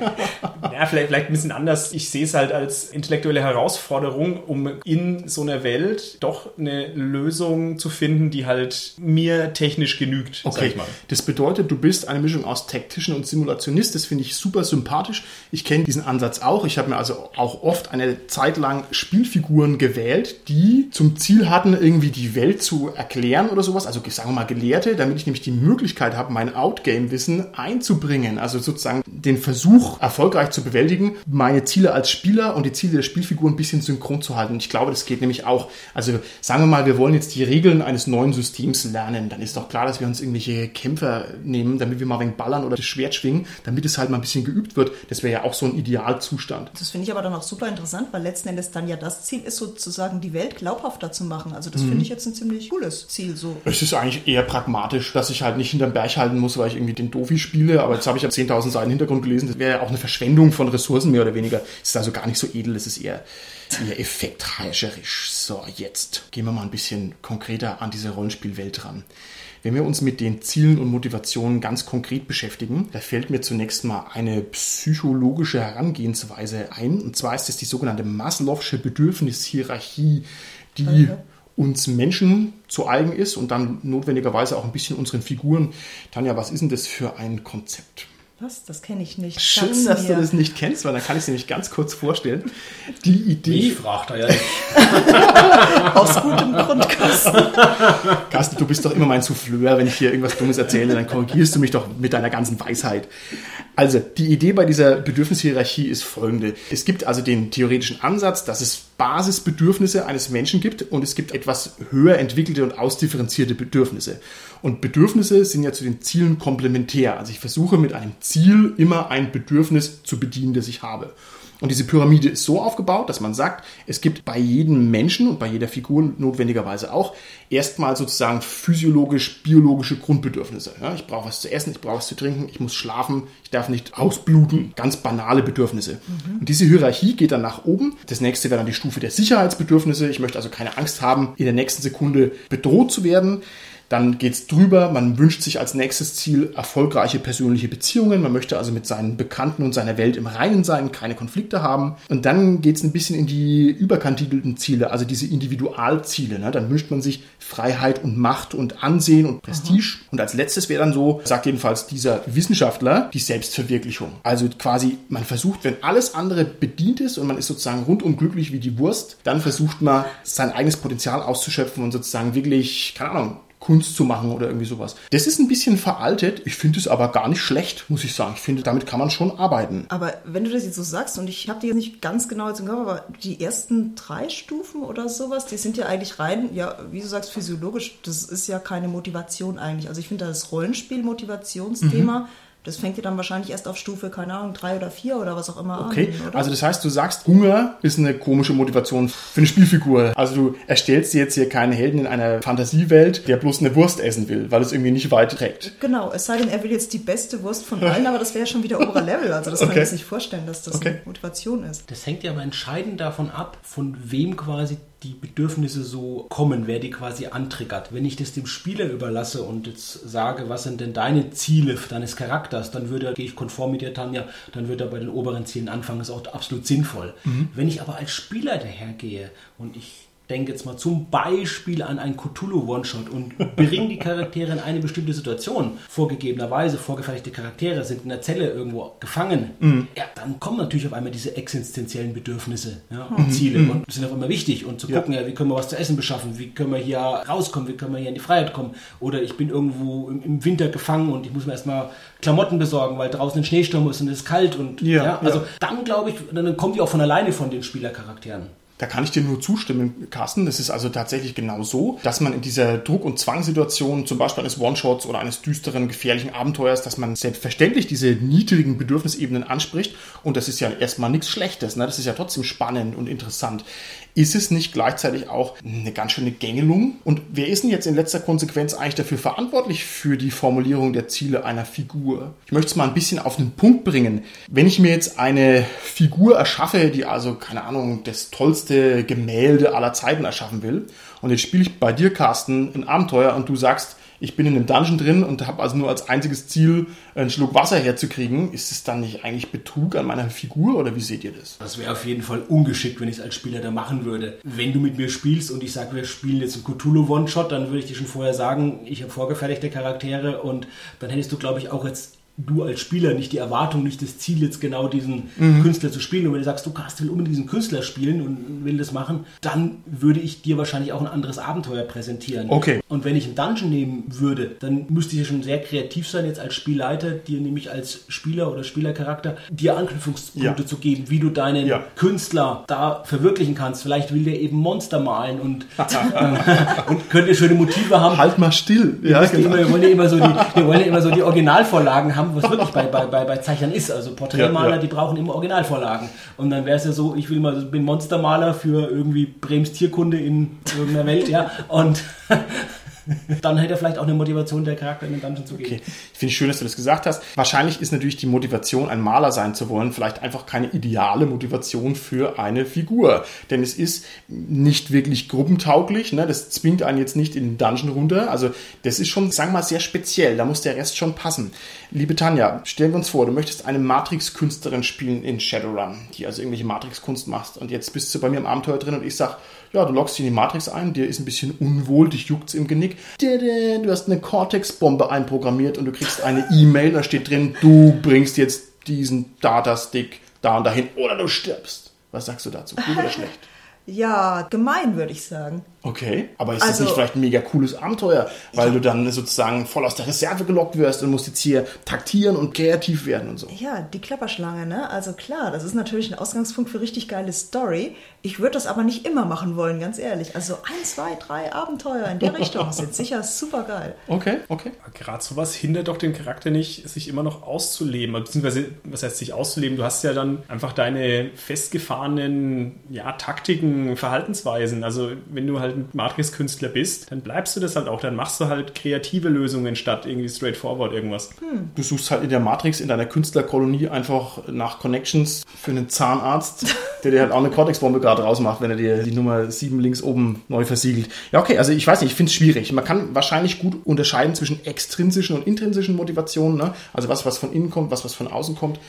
Ja, vielleicht, vielleicht ein bisschen anders. Ich sehe es halt als intellektuelle Herausforderung, um in so einer Welt doch eine Lösung zu finden, die halt mir technisch genügt, sag Okay, ich mal. das bedeutet, du bist eine Mischung aus Tactician und Simulationist. Das finde ich super sympathisch. Ich kenne diesen Ansatz auch. Ich habe mir also auch oft eine Zeit lang Spielfiguren gewählt, die zum Ziel hatten, irgendwie die Welt zu erklären oder sowas. Also sagen wir mal Gelehrte, damit ich nämlich die Möglichkeit habe, mein Outgame-Wissen einzubringen. Also sozusagen den Versuch erfolgreich zu bewältigen, meine Ziele als Spieler und die Ziele der Spielfigur ein bisschen synchron zu halten. Und ich glaube, das geht nämlich auch. Also sagen wir mal, wir wollen jetzt die Regeln eines neuen Systems lernen. Dann ist doch klar, dass wir uns irgendwelche Kämpfer nehmen, damit wir mal ein wenig ballern oder das Schwert schwingen, damit es halt mal ein bisschen geübt wird. Das wäre ja auch so ein Idealzustand. Das finde ich aber dann auch super interessant, weil letzten Endes dann ja das Ziel ist, sozusagen die Welt glaubhafter zu machen. Also das finde ich jetzt ein ziemlich cooles Ziel. So. Es ist eigentlich eher pragmatisch, dass ich halt nicht hinterm Berg halten muss, weil ich irgendwie den Dofi spiele. Aber jetzt habe ich ja 10.000 Seiten Hintergrund gelesen. Das wäre ja auch eine Verschwendung von Ressourcen mehr oder weniger. Es ist also gar nicht so edel. Es ist eher, eher effektheischerisch. So, jetzt gehen wir mal ein bisschen konkreter an diese Rollenspielwelt ran. Wenn wir uns mit den Zielen und Motivationen ganz konkret beschäftigen, da fällt mir zunächst mal eine psychologische Herangehensweise ein. Und zwar ist es die sogenannte Maslow'sche Bedürfnishierarchie, die uns Menschen zu eigen ist und dann notwendigerweise auch ein bisschen unseren Figuren. Tanja, was ist denn das für ein Konzept? Was? Das kenne ich nicht. Schön, Sag's dass mir. du das nicht kennst, weil dann kann ich es nämlich ganz kurz vorstellen. Die Idee, Ich fragt er ja nicht. Aus gutem Grundkasten. Carsten, du bist doch immer mein Souffleur, wenn ich hier irgendwas Dummes erzähle, dann korrigierst du mich doch mit deiner ganzen Weisheit. Also, die Idee bei dieser Bedürfnishierarchie ist folgende. Es gibt also den theoretischen Ansatz, dass es Basisbedürfnisse eines Menschen gibt und es gibt etwas höher entwickelte und ausdifferenzierte Bedürfnisse. Und Bedürfnisse sind ja zu den Zielen komplementär. Also ich versuche mit einem Ziel immer ein Bedürfnis zu bedienen, das ich habe. Und diese Pyramide ist so aufgebaut, dass man sagt, es gibt bei jedem Menschen und bei jeder Figur notwendigerweise auch erstmal sozusagen physiologisch-biologische Grundbedürfnisse. Ja, ich brauche was zu essen, ich brauche was zu trinken, ich muss schlafen, ich darf nicht ausbluten. Ganz banale Bedürfnisse. Und diese Hierarchie geht dann nach oben. Das nächste wäre dann die Stufe der Sicherheitsbedürfnisse. Ich möchte also keine Angst haben, in der nächsten Sekunde bedroht zu werden. Dann geht's drüber, man wünscht sich als nächstes Ziel erfolgreiche persönliche Beziehungen. Man möchte also mit seinen Bekannten und seiner Welt im Reinen sein, keine Konflikte haben. Und dann geht's ein bisschen in die überkantigelten Ziele, also diese Individualziele. Ne? Dann wünscht man sich Freiheit und Macht und Ansehen und Prestige. Und als letztes wäre dann so, sagt jedenfalls dieser Wissenschaftler, die Selbstverwirklichung. Also quasi, man versucht, wenn alles andere bedient ist und man ist sozusagen rundum glücklich wie die Wurst, dann versucht man sein eigenes Potenzial auszuschöpfen und sozusagen wirklich, keine Ahnung, Kunst zu machen oder irgendwie sowas. Das ist ein bisschen veraltet. Ich finde es aber gar nicht schlecht, muss ich sagen. Ich finde, damit kann man schon arbeiten. Aber wenn du das jetzt so sagst, und ich habe die jetzt nicht ganz genau jetzt im Kopf, aber die ersten drei Stufen oder sowas, die sind ja eigentlich rein, ja, wie du sagst, physiologisch. Das ist ja keine Motivation eigentlich. Also ich finde das Rollenspiel-Motivationsthema. Mhm das fängt ja dann wahrscheinlich erst auf Stufe, keine Ahnung, drei oder vier oder was auch immer okay. an. Okay, also das heißt, du sagst, Hunger ist eine komische Motivation für eine Spielfigur. Also du erstellst dir jetzt hier keinen Helden in einer Fantasiewelt, der bloß eine Wurst essen will, weil es irgendwie nicht weit trägt. Genau, es sei denn, er will jetzt die beste Wurst von allen, aber das wäre ja schon wieder oberer Level. Also das okay. kann man sich nicht vorstellen, dass das okay. eine Motivation ist. Das hängt ja aber entscheidend davon ab, von wem quasi die Bedürfnisse so kommen, wer die quasi antriggert. Wenn ich das dem Spieler überlasse und jetzt sage, was sind denn deine Ziele deines Charakters, dann würde, gehe ich konform mit dir, Tanja, dann wird er bei den oberen Zielen anfangen, ist auch absolut sinnvoll. Mhm. Wenn ich aber als Spieler dahergehe und ich denke jetzt mal zum Beispiel an einen Cthulhu One-Shot und bringe die Charaktere in eine bestimmte Situation. Vorgegebenerweise, vorgefertigte Charaktere sind in der Zelle irgendwo gefangen. Mhm. Ja, dann kommen natürlich auf einmal diese existenziellen Bedürfnisse ja, und mhm. Ziele mhm. und sind auf einmal wichtig. Und zu gucken, ja. ja. wie können wir was zu essen beschaffen, wie können wir hier rauskommen, wie können wir hier in die Freiheit kommen. Oder ich bin irgendwo im, im Winter gefangen und ich muss mir erstmal Klamotten besorgen, weil draußen ein Schneesturm ist und es ist kalt. Und ja, ja also dann glaube ich, dann kommt die auch von alleine von den Spielercharakteren. Da kann ich dir nur zustimmen, Carsten. Es ist also tatsächlich genau so, dass man in dieser Druck- und Zwangssituation, zum Beispiel eines One-Shots oder eines düsteren, gefährlichen Abenteuers, dass man selbstverständlich diese niedrigen Bedürfnisebenen anspricht. Und das ist ja erstmal nichts Schlechtes. Ne? Das ist ja trotzdem spannend und interessant ist es nicht gleichzeitig auch eine ganz schöne Gängelung? Und wer ist denn jetzt in letzter Konsequenz eigentlich dafür verantwortlich für die Formulierung der Ziele einer Figur? Ich möchte es mal ein bisschen auf den Punkt bringen. Wenn ich mir jetzt eine Figur erschaffe, die also, keine Ahnung, das tollste Gemälde aller Zeiten erschaffen will, und jetzt spiele ich bei dir, Carsten, ein Abenteuer und du sagst, ich bin in einem Dungeon drin und habe also nur als einziges Ziel, einen Schluck Wasser herzukriegen. Ist es dann nicht eigentlich Betrug an meiner Figur oder wie seht ihr das? Das wäre auf jeden Fall ungeschickt, wenn ich es als Spieler da machen würde. Wenn du mit mir spielst und ich sage, wir spielen jetzt einen Cthulhu One-Shot, dann würde ich dir schon vorher sagen, ich habe vorgefertigte Charaktere und dann hättest du, glaube ich, auch jetzt du als Spieler nicht die Erwartung, nicht das Ziel, jetzt genau diesen mhm. Künstler zu spielen. Und wenn du sagst, du Cast will unbedingt diesen Künstler spielen und will das machen, dann würde ich dir wahrscheinlich auch ein anderes Abenteuer präsentieren. Okay. Und wenn ich einen Dungeon nehmen würde, dann müsste ich ja schon sehr kreativ sein, jetzt als Spielleiter, dir nämlich als Spieler oder Spielercharakter, dir Anknüpfungspunkte ja. zu geben, wie du deinen ja. Künstler da verwirklichen kannst. Vielleicht will der eben Monster malen und, und könnte schöne Motive haben. Halt mal still. Ja, genau. immer, wir wollen ja immer so die, wir wollen ja immer so die Originalvorlagen haben haben, was wirklich bei, bei, bei, bei Zeichnern ist. Also Porträtmaler, ja, ja. die brauchen immer Originalvorlagen. Und dann wäre es ja so, ich will mal, bin Monstermaler für irgendwie Brems Tierkunde in irgendeiner Welt, ja. Und dann hätte er vielleicht auch eine Motivation, der Charakter in den Dungeon zu gehen. Okay, ich finde es schön, dass du das gesagt hast. Wahrscheinlich ist natürlich die Motivation, ein Maler sein zu wollen, vielleicht einfach keine ideale Motivation für eine Figur. Denn es ist nicht wirklich gruppentauglich. Ne? Das zwingt einen jetzt nicht in den Dungeon runter. Also das ist schon, sagen wir mal, sehr speziell. Da muss der Rest schon passen. Liebe Tanja, stellen wir uns vor, du möchtest eine Matrix-Künstlerin spielen in Shadowrun, die also irgendwelche Matrix-Kunst macht. Und jetzt bist du bei mir im Abenteuer drin und ich sage, ja, du loggst dich in die Matrix ein, dir ist ein bisschen unwohl, dich juckt's im Genick. Du hast eine Cortex-Bombe einprogrammiert und du kriegst eine E-Mail, da steht drin, du bringst jetzt diesen Datastick da und dahin oder du stirbst. Was sagst du dazu? Gut oder schlecht? Ja, gemein würde ich sagen. Okay, aber ist also, das nicht vielleicht ein mega cooles Abenteuer, weil ja. du dann sozusagen voll aus der Reserve gelockt wirst und musst jetzt hier taktieren und kreativ werden und so? Ja, die Klapperschlange, ne? Also klar, das ist natürlich ein Ausgangspunkt für richtig geile Story. Ich würde das aber nicht immer machen wollen, ganz ehrlich. Also ein, zwei, drei Abenteuer in der Richtung sind sicher super geil. Okay, okay. Gerade sowas hindert doch den Charakter nicht, sich immer noch auszuleben. Beziehungsweise, was heißt sich auszuleben? Du hast ja dann einfach deine festgefahrenen ja, Taktiken, Verhaltensweisen. Also wenn du halt Matrix-Künstler bist, dann bleibst du das halt auch. Dann machst du halt kreative Lösungen statt irgendwie straightforward irgendwas. Du suchst halt in der Matrix, in deiner Künstlerkolonie einfach nach Connections für einen Zahnarzt, der dir halt auch eine Cortex-Bombe gerade rausmacht, wenn er dir die Nummer 7 links oben neu versiegelt. Ja, okay, also ich weiß nicht, ich finde es schwierig. Man kann wahrscheinlich gut unterscheiden zwischen extrinsischen und intrinsischen Motivationen. Ne? Also was, was von innen kommt, was, was von außen kommt.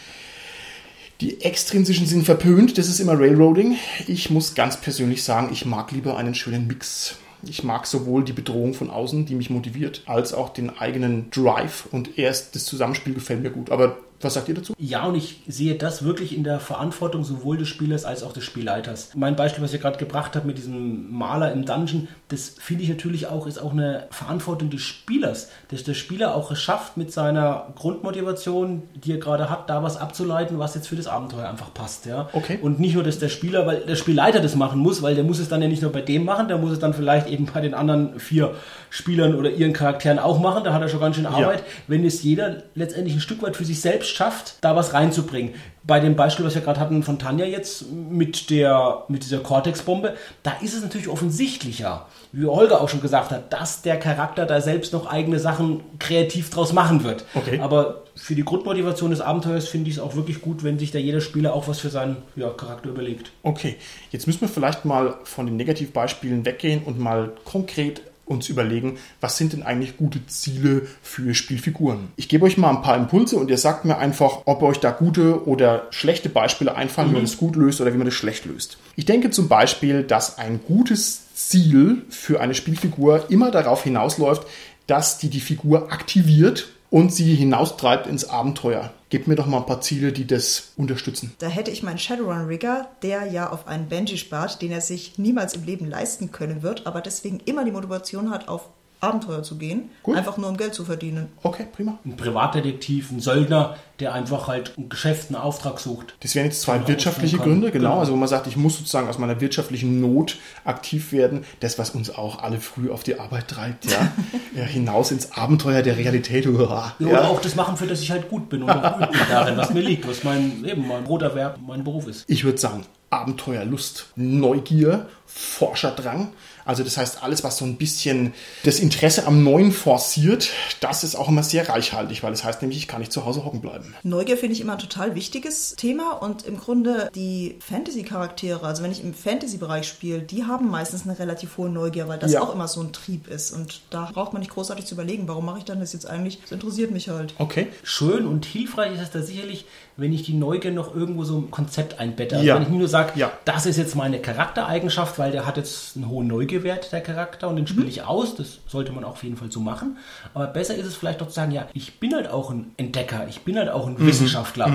Die extrinsischen sind verpönt, das ist immer Railroading. Ich muss ganz persönlich sagen, ich mag lieber einen schönen Mix. Ich mag sowohl die Bedrohung von außen, die mich motiviert, als auch den eigenen Drive. Und erst das Zusammenspiel gefällt mir gut. Aber was sagt ihr dazu? Ja, und ich sehe das wirklich in der Verantwortung sowohl des Spielers als auch des Spielleiters. Mein Beispiel, was ich gerade gebracht habe mit diesem Maler im Dungeon, das finde ich natürlich auch, ist auch eine Verantwortung des Spielers, dass der Spieler auch es schafft, mit seiner Grundmotivation, die er gerade hat, da was abzuleiten, was jetzt für das Abenteuer einfach passt. Ja? Okay. Und nicht nur, dass der Spieler, weil der Spielleiter das machen muss, weil der muss es dann ja nicht nur bei dem machen, der muss es dann vielleicht eben bei den anderen vier Spielern oder ihren Charakteren auch machen, da hat er schon ganz schön Arbeit. Wenn es jeder letztendlich ein Stück weit für sich selbst schafft, da was reinzubringen. Bei dem Beispiel, was wir gerade hatten von Tanja jetzt mit, der, mit dieser Cortex-Bombe, da ist es natürlich offensichtlicher, wie Holger auch schon gesagt hat, dass der Charakter da selbst noch eigene Sachen kreativ draus machen wird. Okay. Aber für die Grundmotivation des Abenteuers finde ich es auch wirklich gut, wenn sich da jeder Spieler auch was für seinen ja, Charakter überlegt. Okay, jetzt müssen wir vielleicht mal von den Negativbeispielen weggehen und mal konkret uns überlegen, was sind denn eigentlich gute Ziele für Spielfiguren. Ich gebe euch mal ein paar Impulse und ihr sagt mir einfach, ob euch da gute oder schlechte Beispiele einfallen, wie man das gut löst oder wie man das schlecht löst. Ich denke zum Beispiel, dass ein gutes Ziel für eine Spielfigur immer darauf hinausläuft, dass die die Figur aktiviert und sie hinaustreibt ins Abenteuer. Gebt mir doch mal ein paar Ziele, die das unterstützen. Da hätte ich meinen Shadowrun-Rigger, der ja auf einen Benji spart, den er sich niemals im Leben leisten können wird, aber deswegen immer die Motivation hat, auf Abenteuer zu gehen, Gut. einfach nur um Geld zu verdienen. Okay, prima. Ein Privatdetektiv, ein Söldner, der einfach halt ein Geschäft, einen Auftrag sucht. Das wären jetzt zwei wirtschaftliche. Gründe, genau. Genau. Also wo man sagt, ich muss sozusagen aus meiner wirtschaftlichen Not aktiv werden. Das, was uns auch alle früh auf die Arbeit treibt, ja. ja hinaus ins Abenteuer der Realität. Uah. Ja, Oder auch das machen, für das ich halt gut bin und auch gut bin darin, was mir liegt, was mein, eben mein Broterwerb, mein Beruf ist. Ich würde sagen, Abenteuerlust, Neugier, Forscherdrang. Also das heißt, alles, was so ein bisschen das Interesse am Neuen forciert, das ist auch immer sehr reichhaltig, weil das heißt nämlich, ich kann nicht zu Hause hocken bleiben. Neugier finde ich immer ein total wichtiges Thema und im Grunde die Fantasy-Charaktere, also wenn ich im Fantasy-Bereich spiele, die haben meistens eine relativ hohe Neugier, weil das Ja. auch immer so ein Trieb ist und da braucht man nicht großartig zu überlegen, warum mache ich dann das jetzt eigentlich? Das interessiert mich halt. Okay. Schön und hilfreich ist es da sicherlich, wenn ich die Neugier noch irgendwo so im Konzept einbette. Also Ja. wenn ich nicht nur sage, Ja. das ist jetzt meine Charaktereigenschaft, weil der hat jetzt einen hohen Neugierwert, der Charakter, und den spiele ich aus. Das sollte man auf jeden Fall so machen. Aber besser ist es vielleicht doch zu sagen, ja, ich bin halt auch ein Entdecker, ich bin halt auch ein Wissenschaftler,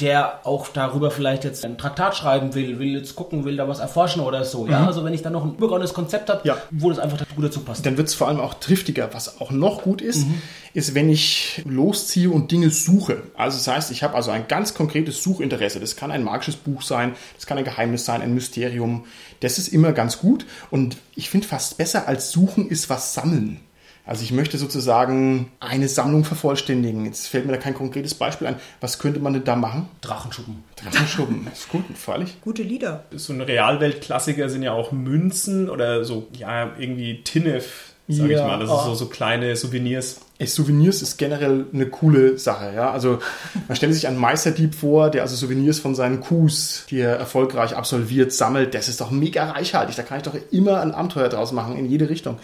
der auch darüber vielleicht jetzt ein Traktat schreiben will, will jetzt gucken, will da was erforschen oder so. Ja, also wenn ich dann noch ein übergeordnetes Konzept habe, Ja. wo das einfach gut dazu passt. Dann wird es vor allem auch triftiger. Was auch noch gut ist, ist, wenn ich losziehe und Dinge suche. Also das heißt, ich habe also ein ganz konkretes Suchinteresse. Das kann ein magisches Buch sein, das kann ein Geheimnis sein, ein Mysterium. Das ist immer ganz gut. Und ich finde fast besser als suchen ist was sammeln. Also ich möchte sozusagen eine Sammlung vervollständigen. Jetzt fällt mir da kein konkretes Beispiel ein. Was könnte man denn da machen? Drachenschuppen. Drachenschuppen. ist gut, freilich. Gute Lieder. So ein Realweltklassiker sind ja auch Münzen oder so, ja, irgendwie Tinnef, sag Ja, ich mal. Das ah. ist so, so kleine Souvenirs. Ey, Souvenirs ist generell eine coole Sache, ja. Also man stellt sich einen Meisterdieb vor, der also Souvenirs von seinen Coups, die er erfolgreich absolviert, sammelt. Das ist doch mega reichhaltig. Da kann ich doch immer ein Abenteuer draus machen, in jede Richtung.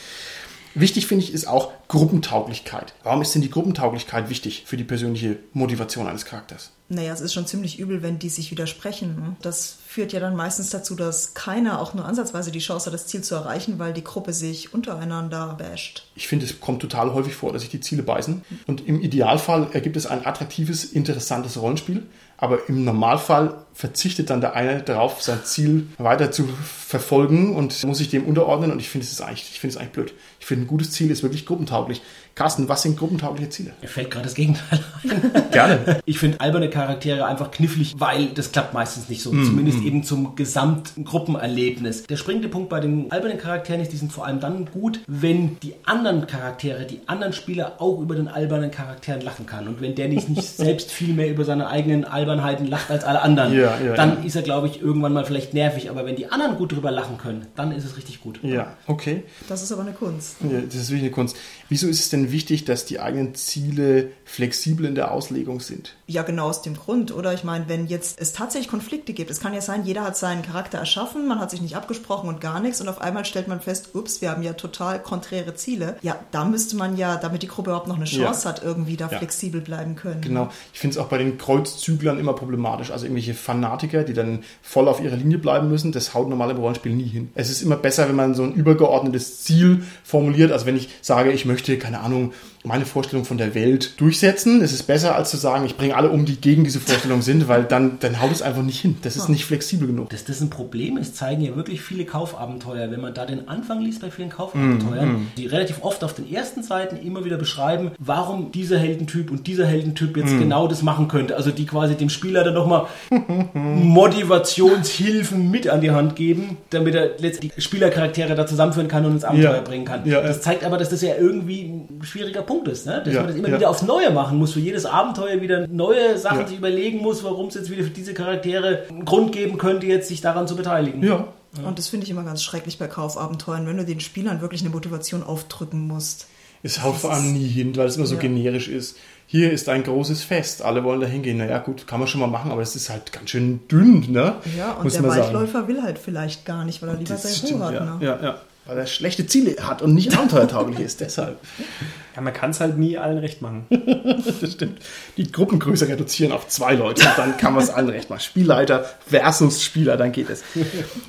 Wichtig finde ich ist auch Gruppentauglichkeit. Warum ist denn die Gruppentauglichkeit wichtig für die persönliche Motivation eines Charakters? Naja, es ist schon ziemlich übel, wenn die sich widersprechen. ne? Das führt ja dann meistens dazu, dass keiner auch nur ansatzweise die Chance hat, das Ziel zu erreichen, weil die Gruppe sich untereinander basht. Ich finde, es kommt total häufig vor, dass sich die Ziele beißen. Und im Idealfall ergibt es ein attraktives, interessantes Rollenspiel. Aber im Normalfall verzichtet dann der eine darauf, sein Ziel weiter zu verfolgen und muss sich dem unterordnen. Und ich finde es eigentlich, ich finde es eigentlich blöd. Ich finde, ein gutes Ziel ist wirklich gruppentauglich. Carsten, was sind gruppentaugliche Ziele? Mir fällt gerade das Gegenteil ein. Gerne. Ich finde alberne Charaktere einfach knifflig, weil das klappt meistens nicht so. Mhm. Zumindest eben zum Gesamtgruppenerlebnis. Der springende Punkt bei den albernen Charakteren ist, die sind vor allem dann gut, wenn die anderen Charaktere, die anderen Spieler auch über den albernen Charakteren lachen kann. Und wenn der nicht, nicht selbst viel mehr über seine eigenen Albernheiten lacht als alle anderen. Ja. Ja, ja, dann ja. ist er, glaube ich, irgendwann mal vielleicht nervig. Aber wenn die anderen gut drüber lachen können, dann ist es richtig gut. Ja, okay. Das ist aber eine Kunst. Ja, das ist wirklich eine Kunst. Wieso ist es denn wichtig, dass die eigenen Ziele flexibel in der Auslegung sind? Ja, genau aus dem Grund, oder? Ich meine, wenn jetzt es tatsächlich Konflikte gibt, es kann ja sein, jeder hat seinen Charakter erschaffen, man hat sich nicht abgesprochen und gar nichts und auf einmal stellt man fest, ups, wir haben ja total konträre Ziele. Ja, da müsste man ja, damit die Gruppe überhaupt noch eine Chance Ja. hat, irgendwie da Ja. flexibel bleiben können. Genau. Ich finde es auch bei den Kreuzzüglern immer problematisch. Also irgendwelche Fanatiker, die dann voll auf ihrer Linie bleiben müssen, das haut normal im Rollenspiel nie hin. Es ist immer besser, wenn man so ein übergeordnetes Ziel formuliert. Also wenn ich sage, ich möchte, keine Ahnung, meine Vorstellung von der Welt durchsetzen, es ist besser, als zu sagen, ich bringe alle um, die gegen diese Vorstellung sind, weil dann, dann haut es einfach nicht hin. Das ist nicht flexibel genug. Dass das ein Problem ist, zeigen ja wirklich viele Kaufabenteuer. Wenn man da den Anfang liest bei vielen Kaufabenteuern, die relativ oft auf den ersten Seiten immer wieder beschreiben, warum dieser Heldentyp und dieser Heldentyp jetzt genau das machen könnte. Also die quasi dem Spieler dann nochmal Motivationshilfen mit an die Hand geben, damit er letztlich die Spielercharaktere da zusammenführen kann und ins Abenteuer Ja. bringen kann. Ja, das zeigt aber, dass das ja irgendwie ein schwieriger Punkt ist, ne? dass Ja, man das immer ja. wieder aufs Neue machen muss, für jedes Abenteuer wieder neue Sachen Ja. sich überlegen muss, warum es jetzt wieder für diese Charaktere einen Grund geben könnte, jetzt sich daran zu beteiligen. Ja. Und das finde ich immer ganz schrecklich bei Kaufabenteuern, wenn du den Spielern wirklich eine Motivation aufdrücken musst. Es haut vor allem nie hin, weil es immer so Ja. generisch ist. Hier ist ein großes Fest, alle wollen da hingehen. Naja, gut, kann man schon mal machen, aber es ist halt ganz schön dünn, ne? Ja, und Muss der. Waldläufer will halt vielleicht gar nicht, weil er lieber sein Ruhe hat. ja, Ne? ja, ja. Weil er schlechte Ziele hat und nicht abenteuertauglich ist, deshalb. Ja, man kann es halt nie allen recht machen. Das stimmt. Die Gruppengröße reduzieren auf zwei Leute, dann kann man es allen recht machen. Spielleiter versus Spieler, dann geht es.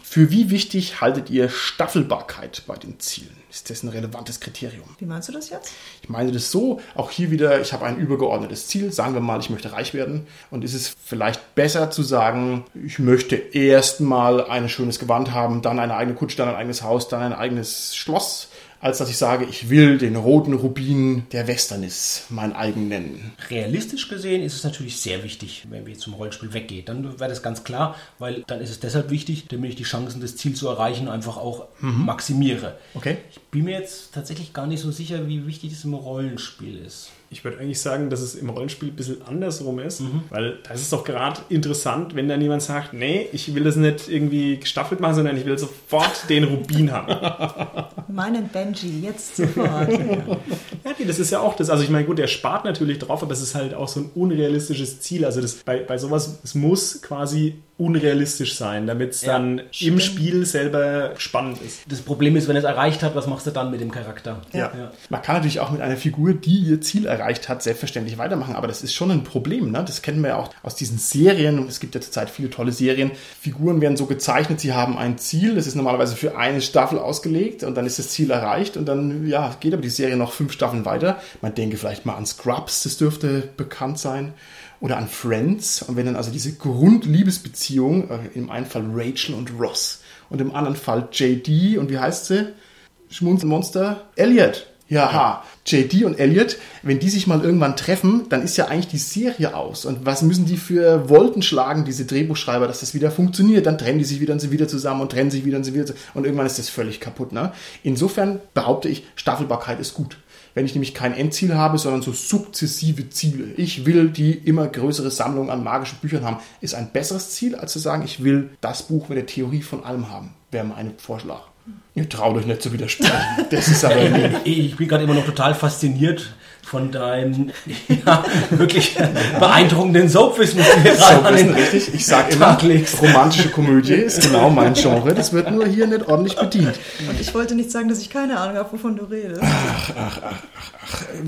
Für wie wichtig haltet ihr Staffelbarkeit bei den Zielen? Ist das ein relevantes Kriterium? Wie meinst du das jetzt? Ich meine das so, auch hier wieder, ich habe ein übergeordnetes Ziel, sagen wir mal, ich möchte reich werden. Und ist es vielleicht besser zu sagen, ich möchte erst mal ein schönes Gewand haben, dann eine eigene Kutsche, dann ein eigenes Haus, dann ein eigenes Schloss, als dass ich sage, ich will den roten Rubin der Westernis mein eigen nennen. Realistisch gesehen ist es natürlich sehr wichtig, wenn wir zum Rollenspiel weggehen. Dann wäre das ganz klar, weil dann ist es deshalb wichtig, damit ich die Chancen, das Ziel zu erreichen, einfach auch maximiere. Okay? Ich bin mir jetzt tatsächlich gar nicht so sicher, wie wichtig das im Rollenspiel ist. Ich würde eigentlich sagen, dass es im Rollenspiel ein bisschen andersrum ist, weil da ist es doch gerade interessant, wenn dann jemand sagt, nee, ich will das nicht irgendwie gestaffelt machen, sondern ich will sofort den Rubin haben. Meinen Benji, jetzt sofort. Ja, nee, das ist ja auch das. Also ich meine, gut, der spart natürlich drauf, aber es ist halt auch so ein unrealistisches Ziel. Also das, bei, bei sowas, es muss quasi unrealistisch sein, damit es Ja, dann im stimmt. Spiel selber spannend ist. Das Problem ist, wenn er es erreicht hat, was machst du dann mit dem Charakter? Ja. Ja. Man kann natürlich auch mit einer Figur, die ihr Ziel erreicht hat, selbstverständlich weitermachen, aber das ist schon ein Problem. Ne? Das kennen wir ja auch aus diesen Serien und es gibt ja zurzeit viele tolle Serien. Figuren werden so gezeichnet, sie haben ein Ziel, das ist normalerweise für eine Staffel ausgelegt und dann ist das Ziel erreicht und dann ja, geht aber die Serie noch fünf Staffeln weiter. Man denke vielleicht mal an Scrubs, das dürfte bekannt sein. Oder an Friends. Und wenn dann also diese Grundliebesbeziehung, äh, im einen Fall Rachel und Ross und im anderen Fall JD und wie heißt sie? Schmunzelmonster? Elliot. Ja, ha. JD und Elliot, wenn die sich mal irgendwann treffen, dann ist ja eigentlich die Serie aus. Und was müssen die für Wolken schlagen, diese Drehbuchschreiber, dass das wieder funktioniert? Dann trennen die sich wieder und sind wieder zusammen und trennen sich wieder und sind wieder zusammen. Und irgendwann ist das völlig kaputt. Ne? Insofern behaupte ich, Staffelbarkeit ist gut. Wenn ich nämlich kein Endziel habe, sondern so sukzessive Ziele. Ich will die immer größere Sammlung an magischen Büchern haben, ist ein besseres Ziel, als zu sagen, ich will das Buch mit der Theorie von allem haben. Wäre mein Vorschlag. Ihr traut euch nicht zu widersprechen. Das ist aber. Ich bin gerade immer noch total fasziniert von deinem ja, wirklich beeindruckenden Soapwissen, das du hier gerade So, an wissen den richtig. Ich sage immer, legst. romantische Komödie ist genau mein Genre. Das wird nur hier nicht ordentlich bedient. Und ich wollte nicht sagen, dass ich keine Ahnung habe, wovon du redest.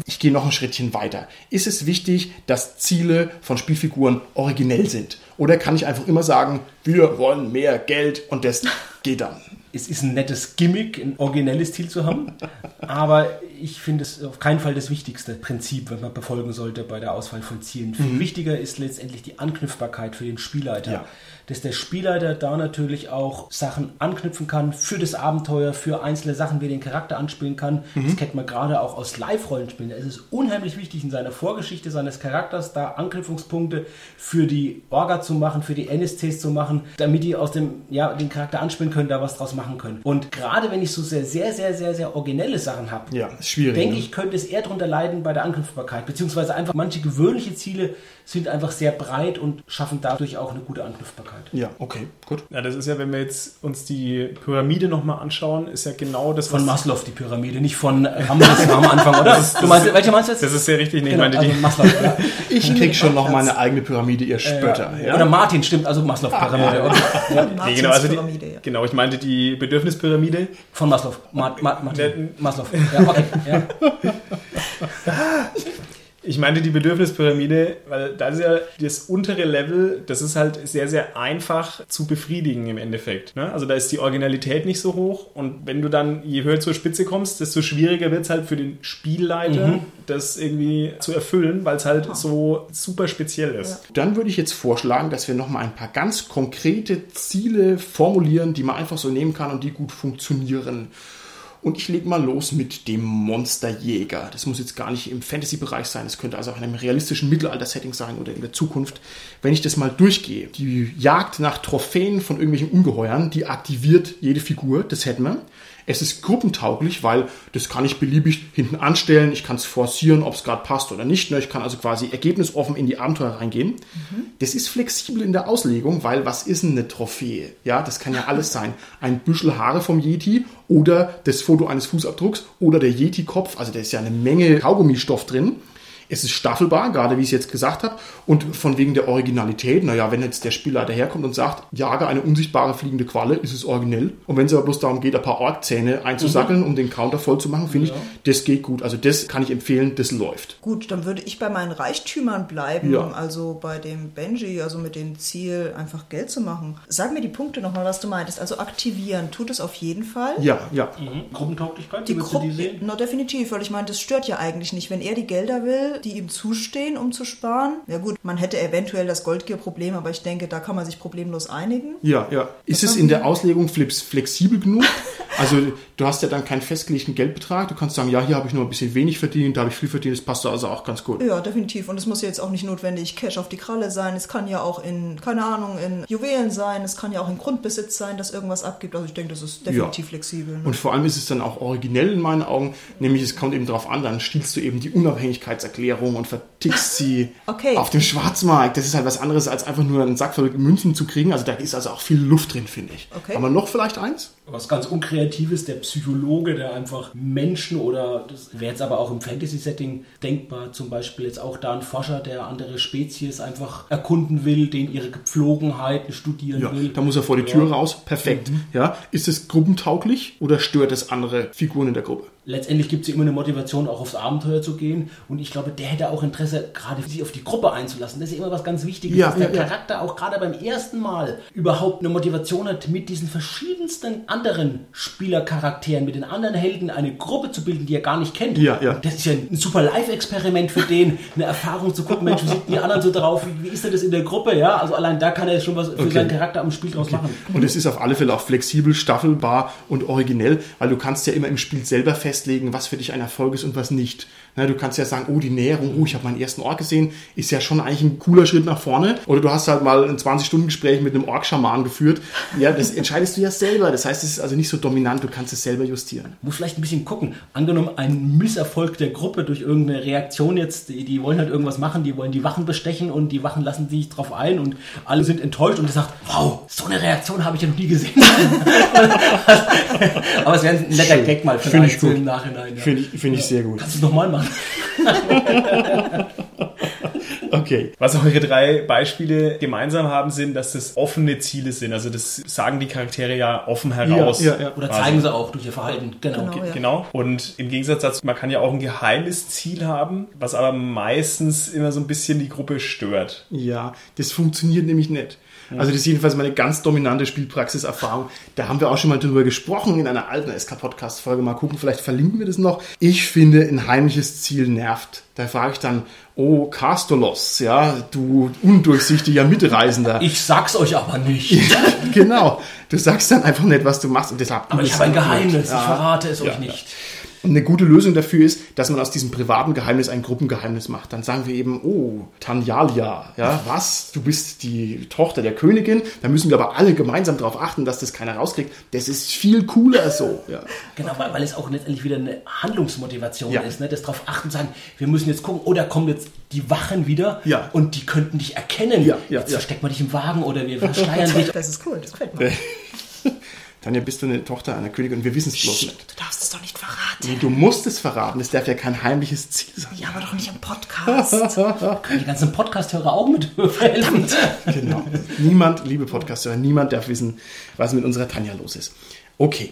Ich gehe noch ein Schrittchen weiter. Ist es wichtig, dass Ziele von Spielfiguren originell sind? Oder kann ich einfach immer sagen, wir wollen mehr Geld und das geht dann? Es ist ein nettes Gimmick, ein originelles Ziel zu haben, aber ich finde es auf keinen Fall das wichtigste Prinzip, was man befolgen sollte bei der Auswahl von Zielen. Viel wichtiger ist letztendlich die Anknüpfbarkeit für den Spielleiter. Ja. Dass der Spielleiter da natürlich auch Sachen anknüpfen kann für das Abenteuer, für einzelne Sachen, wie er den Charakter anspielen kann. Das kennt man gerade auch aus Live-Rollenspielen. Da ist es unheimlich wichtig, in seiner Vorgeschichte seines Charakters da Anknüpfungspunkte für die Orga zu machen, für die NSCs zu machen, damit die aus dem, ja, den Charakter anspielen können, da was draus machen können. Und gerade wenn ich so sehr, sehr, sehr, sehr, sehr originelle Sachen habe, Ja, es denke ne? ich, könnte es eher darunter leiden bei der Anknüpfbarkeit. Beziehungsweise einfach manche gewöhnliche Ziele sind einfach sehr breit und schaffen dadurch auch eine gute Anknüpfbarkeit. Ja, okay, gut. Ja, das ist ja, wenn wir jetzt uns die Pyramide nochmal anschauen, ist ja genau das, Von Maslow die Pyramide, nicht von äh, Hamlet am Anfang, oder? du meinst, welche meinst du jetzt? Das ist sehr richtig. Nee, genau, ich meine, also die, Maslow. Ja. Ich krieg schon noch meine eigene Pyramide, ihr Spötter. Ja. Ja? Oder Martin, stimmt, also Maslow-Pyramide. okay. ja. nee, genau, also die, Pyramide, ja. genau, ich meinte die Bedürfnispyramide. Von Maslow. Ma Ma Martin. Ne- Maslow. Ja, okay. Ja. Ich meinte die Bedürfnispyramide, weil das ist ja das untere Level, das ist halt sehr, sehr einfach zu befriedigen im Endeffekt. Ne? Also da ist die Originalität nicht so hoch und wenn du dann, je höher zur Spitze kommst, desto schwieriger wird es halt für den Spielleiter, das irgendwie zu erfüllen, weil es halt so super speziell ist. Dann würde ich jetzt vorschlagen, dass wir noch mal ein paar ganz konkrete Ziele formulieren, die man einfach so nehmen kann und die gut funktionieren. Und ich lege mal los mit dem Monsterjäger. Das muss jetzt gar nicht im Fantasy-Bereich sein. Das könnte also auch in einem realistischen Mittelalter-Setting sein oder in der Zukunft. Wenn ich das mal durchgehe, die Jagd nach Trophäen von irgendwelchen Ungeheuern, die aktiviert jede Figur. Das hätten wir. Es ist gruppentauglich, weil das kann ich beliebig hinten anstellen. Ich kann es forcieren, ob es gerade passt oder nicht. ne? Ich kann also quasi ergebnisoffen in die Abenteuer reingehen. Das ist flexibel in der Auslegung, weil was ist denn eine Trophäe? Ja, das kann ja alles sein. Ein Büschel Haare vom Yeti oder das Foto eines Fußabdrucks oder der Yeti-Kopf. Also da ist ja eine Menge Kaugummistoff drin. Es ist staffelbar, gerade wie ich es jetzt gesagt habe. Und von wegen der Originalität, naja, wenn jetzt der Spieler daherkommt und sagt, jage eine unsichtbare fliegende Qualle, ist es originell. Und wenn es aber bloß darum geht, ein paar Orkzähne einzusackeln, um den Counter voll zu machen, finde ich, das geht gut. Also das kann ich empfehlen, das läuft. Gut, dann würde ich bei meinen Reichtümern bleiben, Ja. also bei dem Benji, also mit dem Ziel, einfach Geld zu machen. Sag mir die Punkte nochmal, was du meintest. Also aktivieren tut es auf jeden Fall. Ja, ja. Mhm. Gruppentauglichkeit, Die du die sehen? na definitiv, weil ich meine, das stört ja eigentlich nicht. Wenn er die Gelder will, die ihm zustehen, um zu sparen, ja gut, man hätte eventuell das Goldgier-Problem, aber ich denke, da kann man sich problemlos einigen. Ja, ja. Ist es in der Auslegung flex- flexibel genug? Also du hast ja dann keinen festgelegten Geldbetrag. Du kannst sagen, ja, hier habe ich nur ein bisschen wenig verdient, da habe ich viel verdient, das passt also auch ganz gut. Ja, definitiv. Und es muss jetzt auch nicht notwendig Cash auf die Kralle sein. Es kann ja auch in, keine Ahnung, in Juwelen sein. Es kann ja auch in Grundbesitz sein, dass irgendwas abgibt. Also ich denke, das ist definitiv flexibel. Ne? Und vor allem ist es dann auch originell in meinen Augen, nämlich es kommt eben darauf an, dann stiehlst du eben die Unabhängigkeitserklärung und vertickst sie Okay. auf dem Schwarzmarkt. Das ist halt was anderes, als einfach nur einen Sack voll Münzen zu kriegen. Also da ist also auch viel Luft drin, finde ich. Okay. Haben wir noch vielleicht eins? Was ganz Unkreatives, der Psychologe, der einfach Menschen oder, das wäre jetzt aber auch im Fantasy-Setting denkbar, zum Beispiel jetzt auch da ein Forscher, der andere Spezies einfach erkunden will, den ihre Gepflogenheiten studieren Ja, will. da muss er vor die Tür raus. Perfekt. Ja, ist es gruppentauglich oder stört es andere Figuren in der Gruppe? Letztendlich gibt es ja immer eine Motivation, auch aufs Abenteuer zu gehen. Und ich glaube, der hätte auch Interesse, gerade sich auf die Gruppe einzulassen. Das ist ja immer was ganz Wichtiges, Ja, dass der ja. Charakter auch gerade beim ersten Mal überhaupt eine Motivation hat, mit diesen verschiedensten anderen Spielercharakteren, mit den anderen Helden eine Gruppe zu bilden, die er gar nicht kennt. Ja, ja. Und Das ist ja ein super Live-Experiment für den, eine Erfahrung zu gucken, Mensch, wie sind die anderen so drauf, wie, ist denn das in der Gruppe? Ja, also allein da kann er schon was für Okay. seinen Charakter am Spiel draus machen. Und es ist auf alle Fälle auch flexibel, staffelbar und originell, weil du kannst ja immer im Spiel selber festlegen, was für dich ein Erfolg ist und was nicht. Na, du kannst ja sagen, oh, die Näherung, oh, ich habe meinen ersten Ork gesehen, ist ja schon eigentlich ein cooler Schritt nach vorne. Oder du hast halt mal ein 20-Stunden-Gespräch mit einem Ork-Schaman geführt. Ja, das entscheidest du ja selber. Das heißt, es ist also nicht so dominant, du kannst es selber justieren. muss vielleicht ein bisschen gucken. Angenommen, ein Misserfolg der Gruppe durch irgendeine Reaktion jetzt, die, die wollen halt irgendwas machen, die wollen die Wachen bestechen und die Wachen lassen sich drauf ein und alle sind enttäuscht und er sagt, wow, so eine Reaktion habe ich ja noch nie gesehen. Aber es wäre ein netter. Gag mal so gut. im Nachhinein. Ja. Finde ich, finde ich sehr gut. Kannst du es nochmal machen? on. Okay. Was eure drei Beispiele gemeinsam haben, sind, dass das offene Ziele sind. Also das sagen die Charaktere ja offen heraus. Ja, ja, ja. Oder quasi. zeigen sie auch durch ihr Verhalten. Genau. Genau, ja. Genau. Und im Gegensatz dazu, man kann ja auch ein geheimes Ziel haben, was aber meistens immer so ein bisschen die Gruppe stört. Ja, das funktioniert nämlich nicht. Also das ist jedenfalls meine ganz dominante Spielpraxiserfahrung. Da haben wir auch schon mal drüber gesprochen in einer alten SK-Podcast-Folge. Mal gucken, vielleicht verlinken wir das noch. Ich finde, ein heimliches Ziel nervt. Da frage ich dann, oh, Castolos, ja, du undurchsichtiger Mitreisender. Ich sag's euch aber nicht. genau. Du sagst dann einfach nicht, was du machst und deshalb. Aber ich habe ein Geheimnis, Ja. ich verrate es Ja, euch nicht. Und eine gute Lösung dafür ist, dass man aus diesem privaten Geheimnis ein Gruppengeheimnis macht. Dann sagen wir eben, oh, Tanjalia, ja, was? Du bist die Tochter der Königin. Da müssen wir aber alle gemeinsam darauf achten, dass das keiner rauskriegt. Das ist viel cooler so. Ja. Genau, weil, weil es auch letztendlich wieder eine Handlungsmotivation Ja. ist, ne? das darauf achten, sagen, wir müssen jetzt gucken, oh, da kommen jetzt die Wachen wieder Ja. und die könnten dich erkennen. Ja, ja, jetzt ja. versteckt man dich im Wagen oder wir verschleiern dich. Das ist cool, das gefällt mir. Tanja, bist du eine Tochter einer Königin und wir wissen es bloß nicht. Du darfst es doch nicht verraten. Nee, du musst es verraten. Es darf ja kein heimliches Ziel sein. Ja, aber doch nicht im Podcast. Können die ganzen Podcast-Hörer auch mithelfen? Genau. niemand, liebe Podcaster, niemand darf wissen, was mit unserer Tanja los ist. Okay.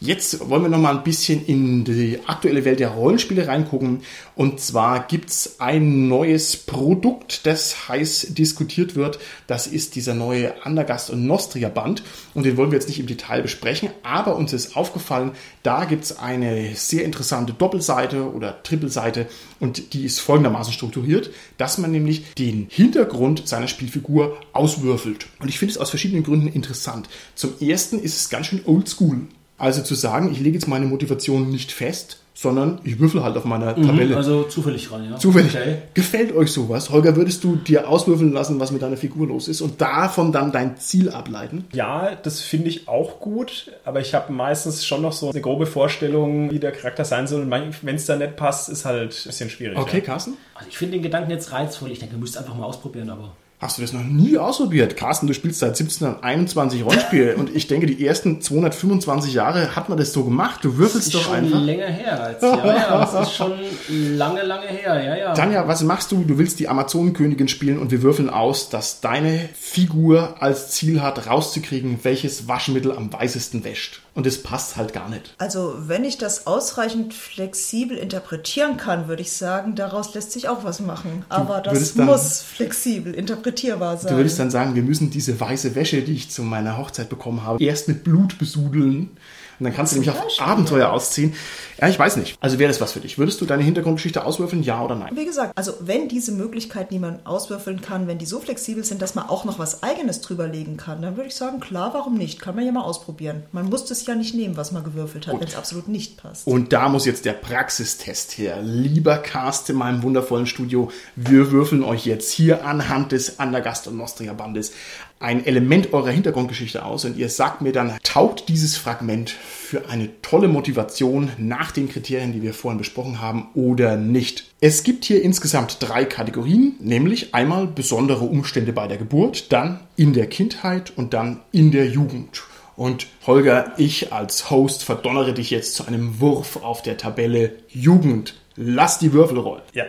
Jetzt wollen wir noch mal ein bisschen in die aktuelle Welt der Rollenspiele reingucken. Und zwar gibt's ein neues Produkt, das heiß diskutiert wird. Das ist dieser neue Andergast und Nostria Band. Und den wollen wir jetzt nicht im Detail besprechen. Aber uns ist aufgefallen, da gibt's eine sehr interessante Doppelseite oder Trippelseite. Und die ist folgendermaßen strukturiert, dass man nämlich den Hintergrund seiner Spielfigur auswürfelt. Und ich finde es aus verschiedenen Gründen interessant. Zum ersten ist es ganz schön oldschool. Also zu sagen, ich lege jetzt meine Motivation nicht fest, sondern ich würfel halt auf meiner Tabelle. Also zufällig ran, ja. Zufällig. Okay. Gefällt euch sowas? Holger, würdest du dir auswürfeln lassen, was mit deiner Figur los ist und davon dann dein Ziel ableiten? Ja, das finde ich auch gut, aber ich habe meistens schon noch so eine grobe Vorstellung, wie der Charakter sein soll. Und wenn es da nicht passt, ist halt ein bisschen schwierig. Okay, Ja. Carsten? Also ich finde den Gedanken jetzt reizvoll. Ich denke, du müsst einfach mal ausprobieren, aber. Hast du das noch nie ausprobiert? Carsten, du spielst seit 1721 Rollenspiel und ich denke, die ersten 225 Jahre hat man das so gemacht. Du würfelst ist doch schon einfach. länger her als ja, ja, das ist schon lange, lange her, ja, ja. Tanja, was machst du? Du willst die Amazonenkönigin spielen und wir würfeln aus, dass deine Figur als Ziel hat, rauszukriegen, welches Waschmittel am weißesten wäscht. Und es passt halt gar nicht. Also, wenn ich das ausreichend flexibel interpretieren kann, würde ich sagen, daraus lässt sich auch was machen. Aber das muss flexibel interpretierbar sein. Du würdest dann sagen, wir müssen diese weiße Wäsche, die ich zu meiner Hochzeit bekommen habe, erst mit Blut besudeln. Und dann kannst du nämlich auf Abenteuer ausziehen. Ja, ich weiß nicht. Also wäre das was für dich? Würdest du deine Hintergrundgeschichte auswürfeln, ja oder nein? Wie gesagt, also wenn diese Möglichkeiten, die man auswürfeln kann, wenn die so flexibel sind, dass man auch noch was Eigenes drüberlegen kann, dann würde ich sagen, klar, warum nicht? Kann man ja mal ausprobieren. Man muss das ja nicht nehmen, was man gewürfelt hat, wenn es absolut nicht passt. Und da muss jetzt der Praxistest her. Lieber Cast in meinem wundervollen Studio, wir würfeln euch jetzt hier anhand des Andergast und Nostria Bandes ein Element eurer Hintergrundgeschichte aus und ihr sagt mir dann, taugt dieses Fragment für eine tolle Motivation nach den Kriterien, die wir vorhin besprochen haben, oder nicht. Es gibt hier insgesamt drei Kategorien, nämlich einmal besondere Umstände bei der Geburt, dann in der Kindheit und dann in der Jugend. Und Holger, ich als Host verdonnere dich jetzt zu einem Wurf auf der Tabelle Jugend. Lass die Würfel rollen. Ja.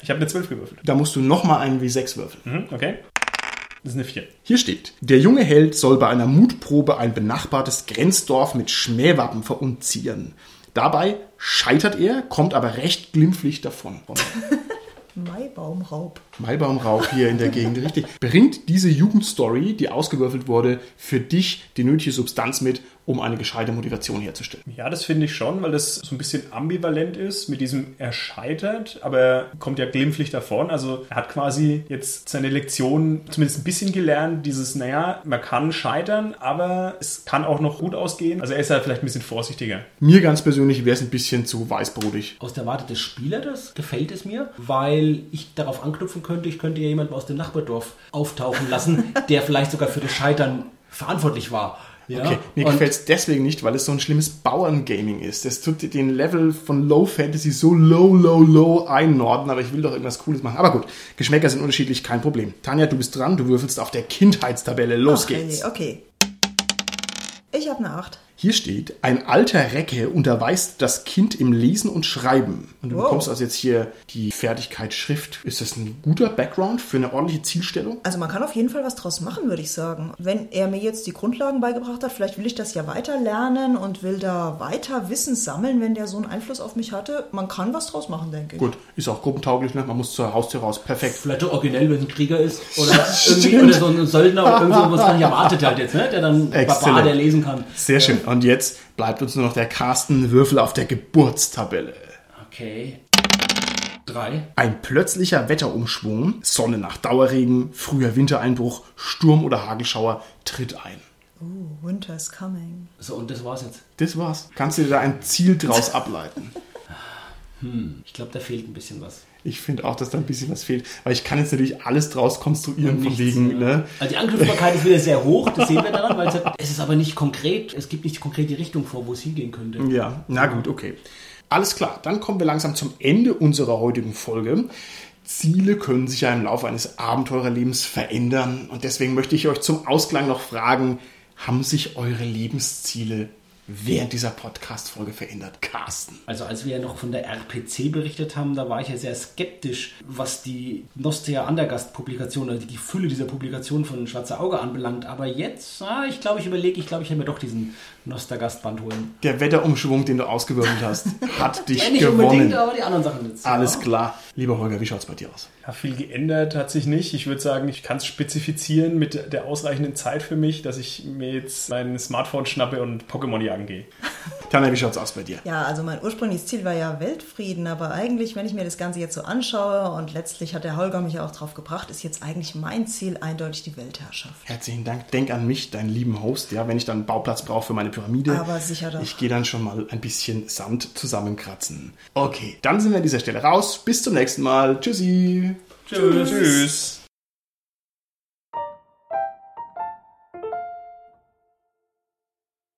Ich habe eine 12 gewürfelt. Da musst du nochmal einen W6 würfeln. Mhm, okay. Das ist eine 4. Hier steht, der junge Held soll bei einer Mutprobe ein benachbartes Grenzdorf mit Schmähwappen verunzieren. Dabei scheitert er, kommt aber recht glimpflich davon. Maibaumraub. Maibaumrauch hier in der Gegend, richtig. Bringt diese Jugendstory, die ausgewürfelt wurde, für dich die nötige Substanz mit, um eine gescheite Motivation herzustellen? Ja, das finde ich schon, weil das so ein bisschen ambivalent ist mit diesem er scheitert, aber er kommt ja glimpflich davon. Also er hat quasi jetzt seine Lektion zumindest ein bisschen gelernt, dieses, naja, man kann scheitern, aber es kann auch noch gut ausgehen. Also er ist ja vielleicht ein bisschen vorsichtiger. Mir ganz persönlich wäre es ein bisschen zu weißbrotig. Aus der Warte des Spielers gefällt es mir, weil ich darauf anknüpfen könnte, ich könnte ja jemanden aus dem Nachbardorf auftauchen lassen, der vielleicht sogar für das Scheitern verantwortlich war. Ja? Okay, mir gefällt es deswegen nicht, weil es so ein schlimmes Bauerngaming ist. Das tut den Level von Low Fantasy so low, low, low einnorden, aber ich will doch irgendwas Cooles machen. Aber gut, Geschmäcker sind unterschiedlich, kein Problem. Tanja, du bist dran, du würfelst auf der Kindheitstabelle. Los Okay, geht's. okay. Ich habe eine 8. Hier steht, ein alter Recke unterweist das Kind im Lesen und Schreiben. Und du Wow. bekommst also jetzt hier die Fertigkeit Schrift. Ist das ein guter Background für eine ordentliche Zielstellung? Also man kann auf jeden Fall was draus machen, würde ich sagen. Wenn er mir jetzt die Grundlagen beigebracht hat, vielleicht will ich das ja weiter lernen und will da weiter Wissen sammeln, wenn der so einen Einfluss auf mich hatte. Man kann was draus machen, denke ich. Gut, ist auch gruppentauglich, ne? Man muss zur Haustür raus. Perfekt. Vielleicht originell, wenn es ein Krieger ist. Oder, irgendwie, oder so ein Söldner oder irgendwo, was gar nicht erwartet hat jetzt, ne? Der dann Exzellent. Barbar, der lesen kann. Sehr schön. Und jetzt bleibt uns nur noch der Carsten Würfel auf der Geburtstabelle. Okay. Drei. Ein plötzlicher Wetterumschwung, Sonne nach Dauerregen, früher Wintereinbruch, Sturm oder Hagelschauer tritt ein. Oh, winter's coming. So, und das war's jetzt. Das war's. Kannst du dir da ein Ziel draus ableiten? Ich glaube, da fehlt ein bisschen was. Ich finde auch, dass da ein bisschen was fehlt. Weil ich kann jetzt natürlich alles draus konstruieren, von wegen, ne? Also die Angriffbarkeit ist wieder sehr hoch, das sehen wir daran, weil es, halt, es ist aber nicht konkret, es gibt nicht konkret die Richtung vor, wo es hingehen könnte. Ja, na gut, okay. Alles klar, dann kommen wir langsam zum Ende unserer heutigen Folge. Ziele können sich ja im Laufe eines Abenteurerlebens verändern und deswegen möchte ich euch zum Ausklang noch fragen, haben sich eure Lebensziele während dieser Podcast-Folge verändert? Carsten. Also als wir ja noch von der RPC berichtet haben, da war ich ja sehr skeptisch, was die Nostia Andergast-Publikation, also die Fülle dieser Publikation von Schwarze Auge anbelangt. Aber jetzt, ah, ich glaube, ich überlege, ich glaube, ich werde mir doch diesen Nostagast-Band holen. Der Wetterumschwung, den du ausgewirbelt hast, hat dich Ja, nicht gewonnen. unbedingt, aber die anderen Sachen jetzt. Alles klar. Lieber Holger, wie schaut's bei dir aus? Ja, viel geändert hat sich nicht. Ich würde sagen, ich kann es spezifizieren mit der ausreichenden Zeit für mich, dass ich mir jetzt mein Smartphone schnappe und Pokémon jagen gehe. Tanja, wie schaut's aus bei dir? Ja, also mein ursprüngliches Ziel war ja Weltfrieden, aber eigentlich, wenn ich mir das Ganze jetzt so anschaue und letztlich hat der Holger mich ja auch drauf gebracht, ist jetzt eigentlich mein Ziel eindeutig die Weltherrschaft. Herzlichen Dank. Denk an mich, deinen lieben Host, ja, wenn ich dann einen Bauplatz brauche für meine Pyramide. Aber sicher doch. Ich gehe dann schon mal ein bisschen Sand zusammenkratzen. Okay, dann sind wir an dieser Stelle raus. Bis zum nächsten Mal. Tschüssi. Tschüss. Tschüss.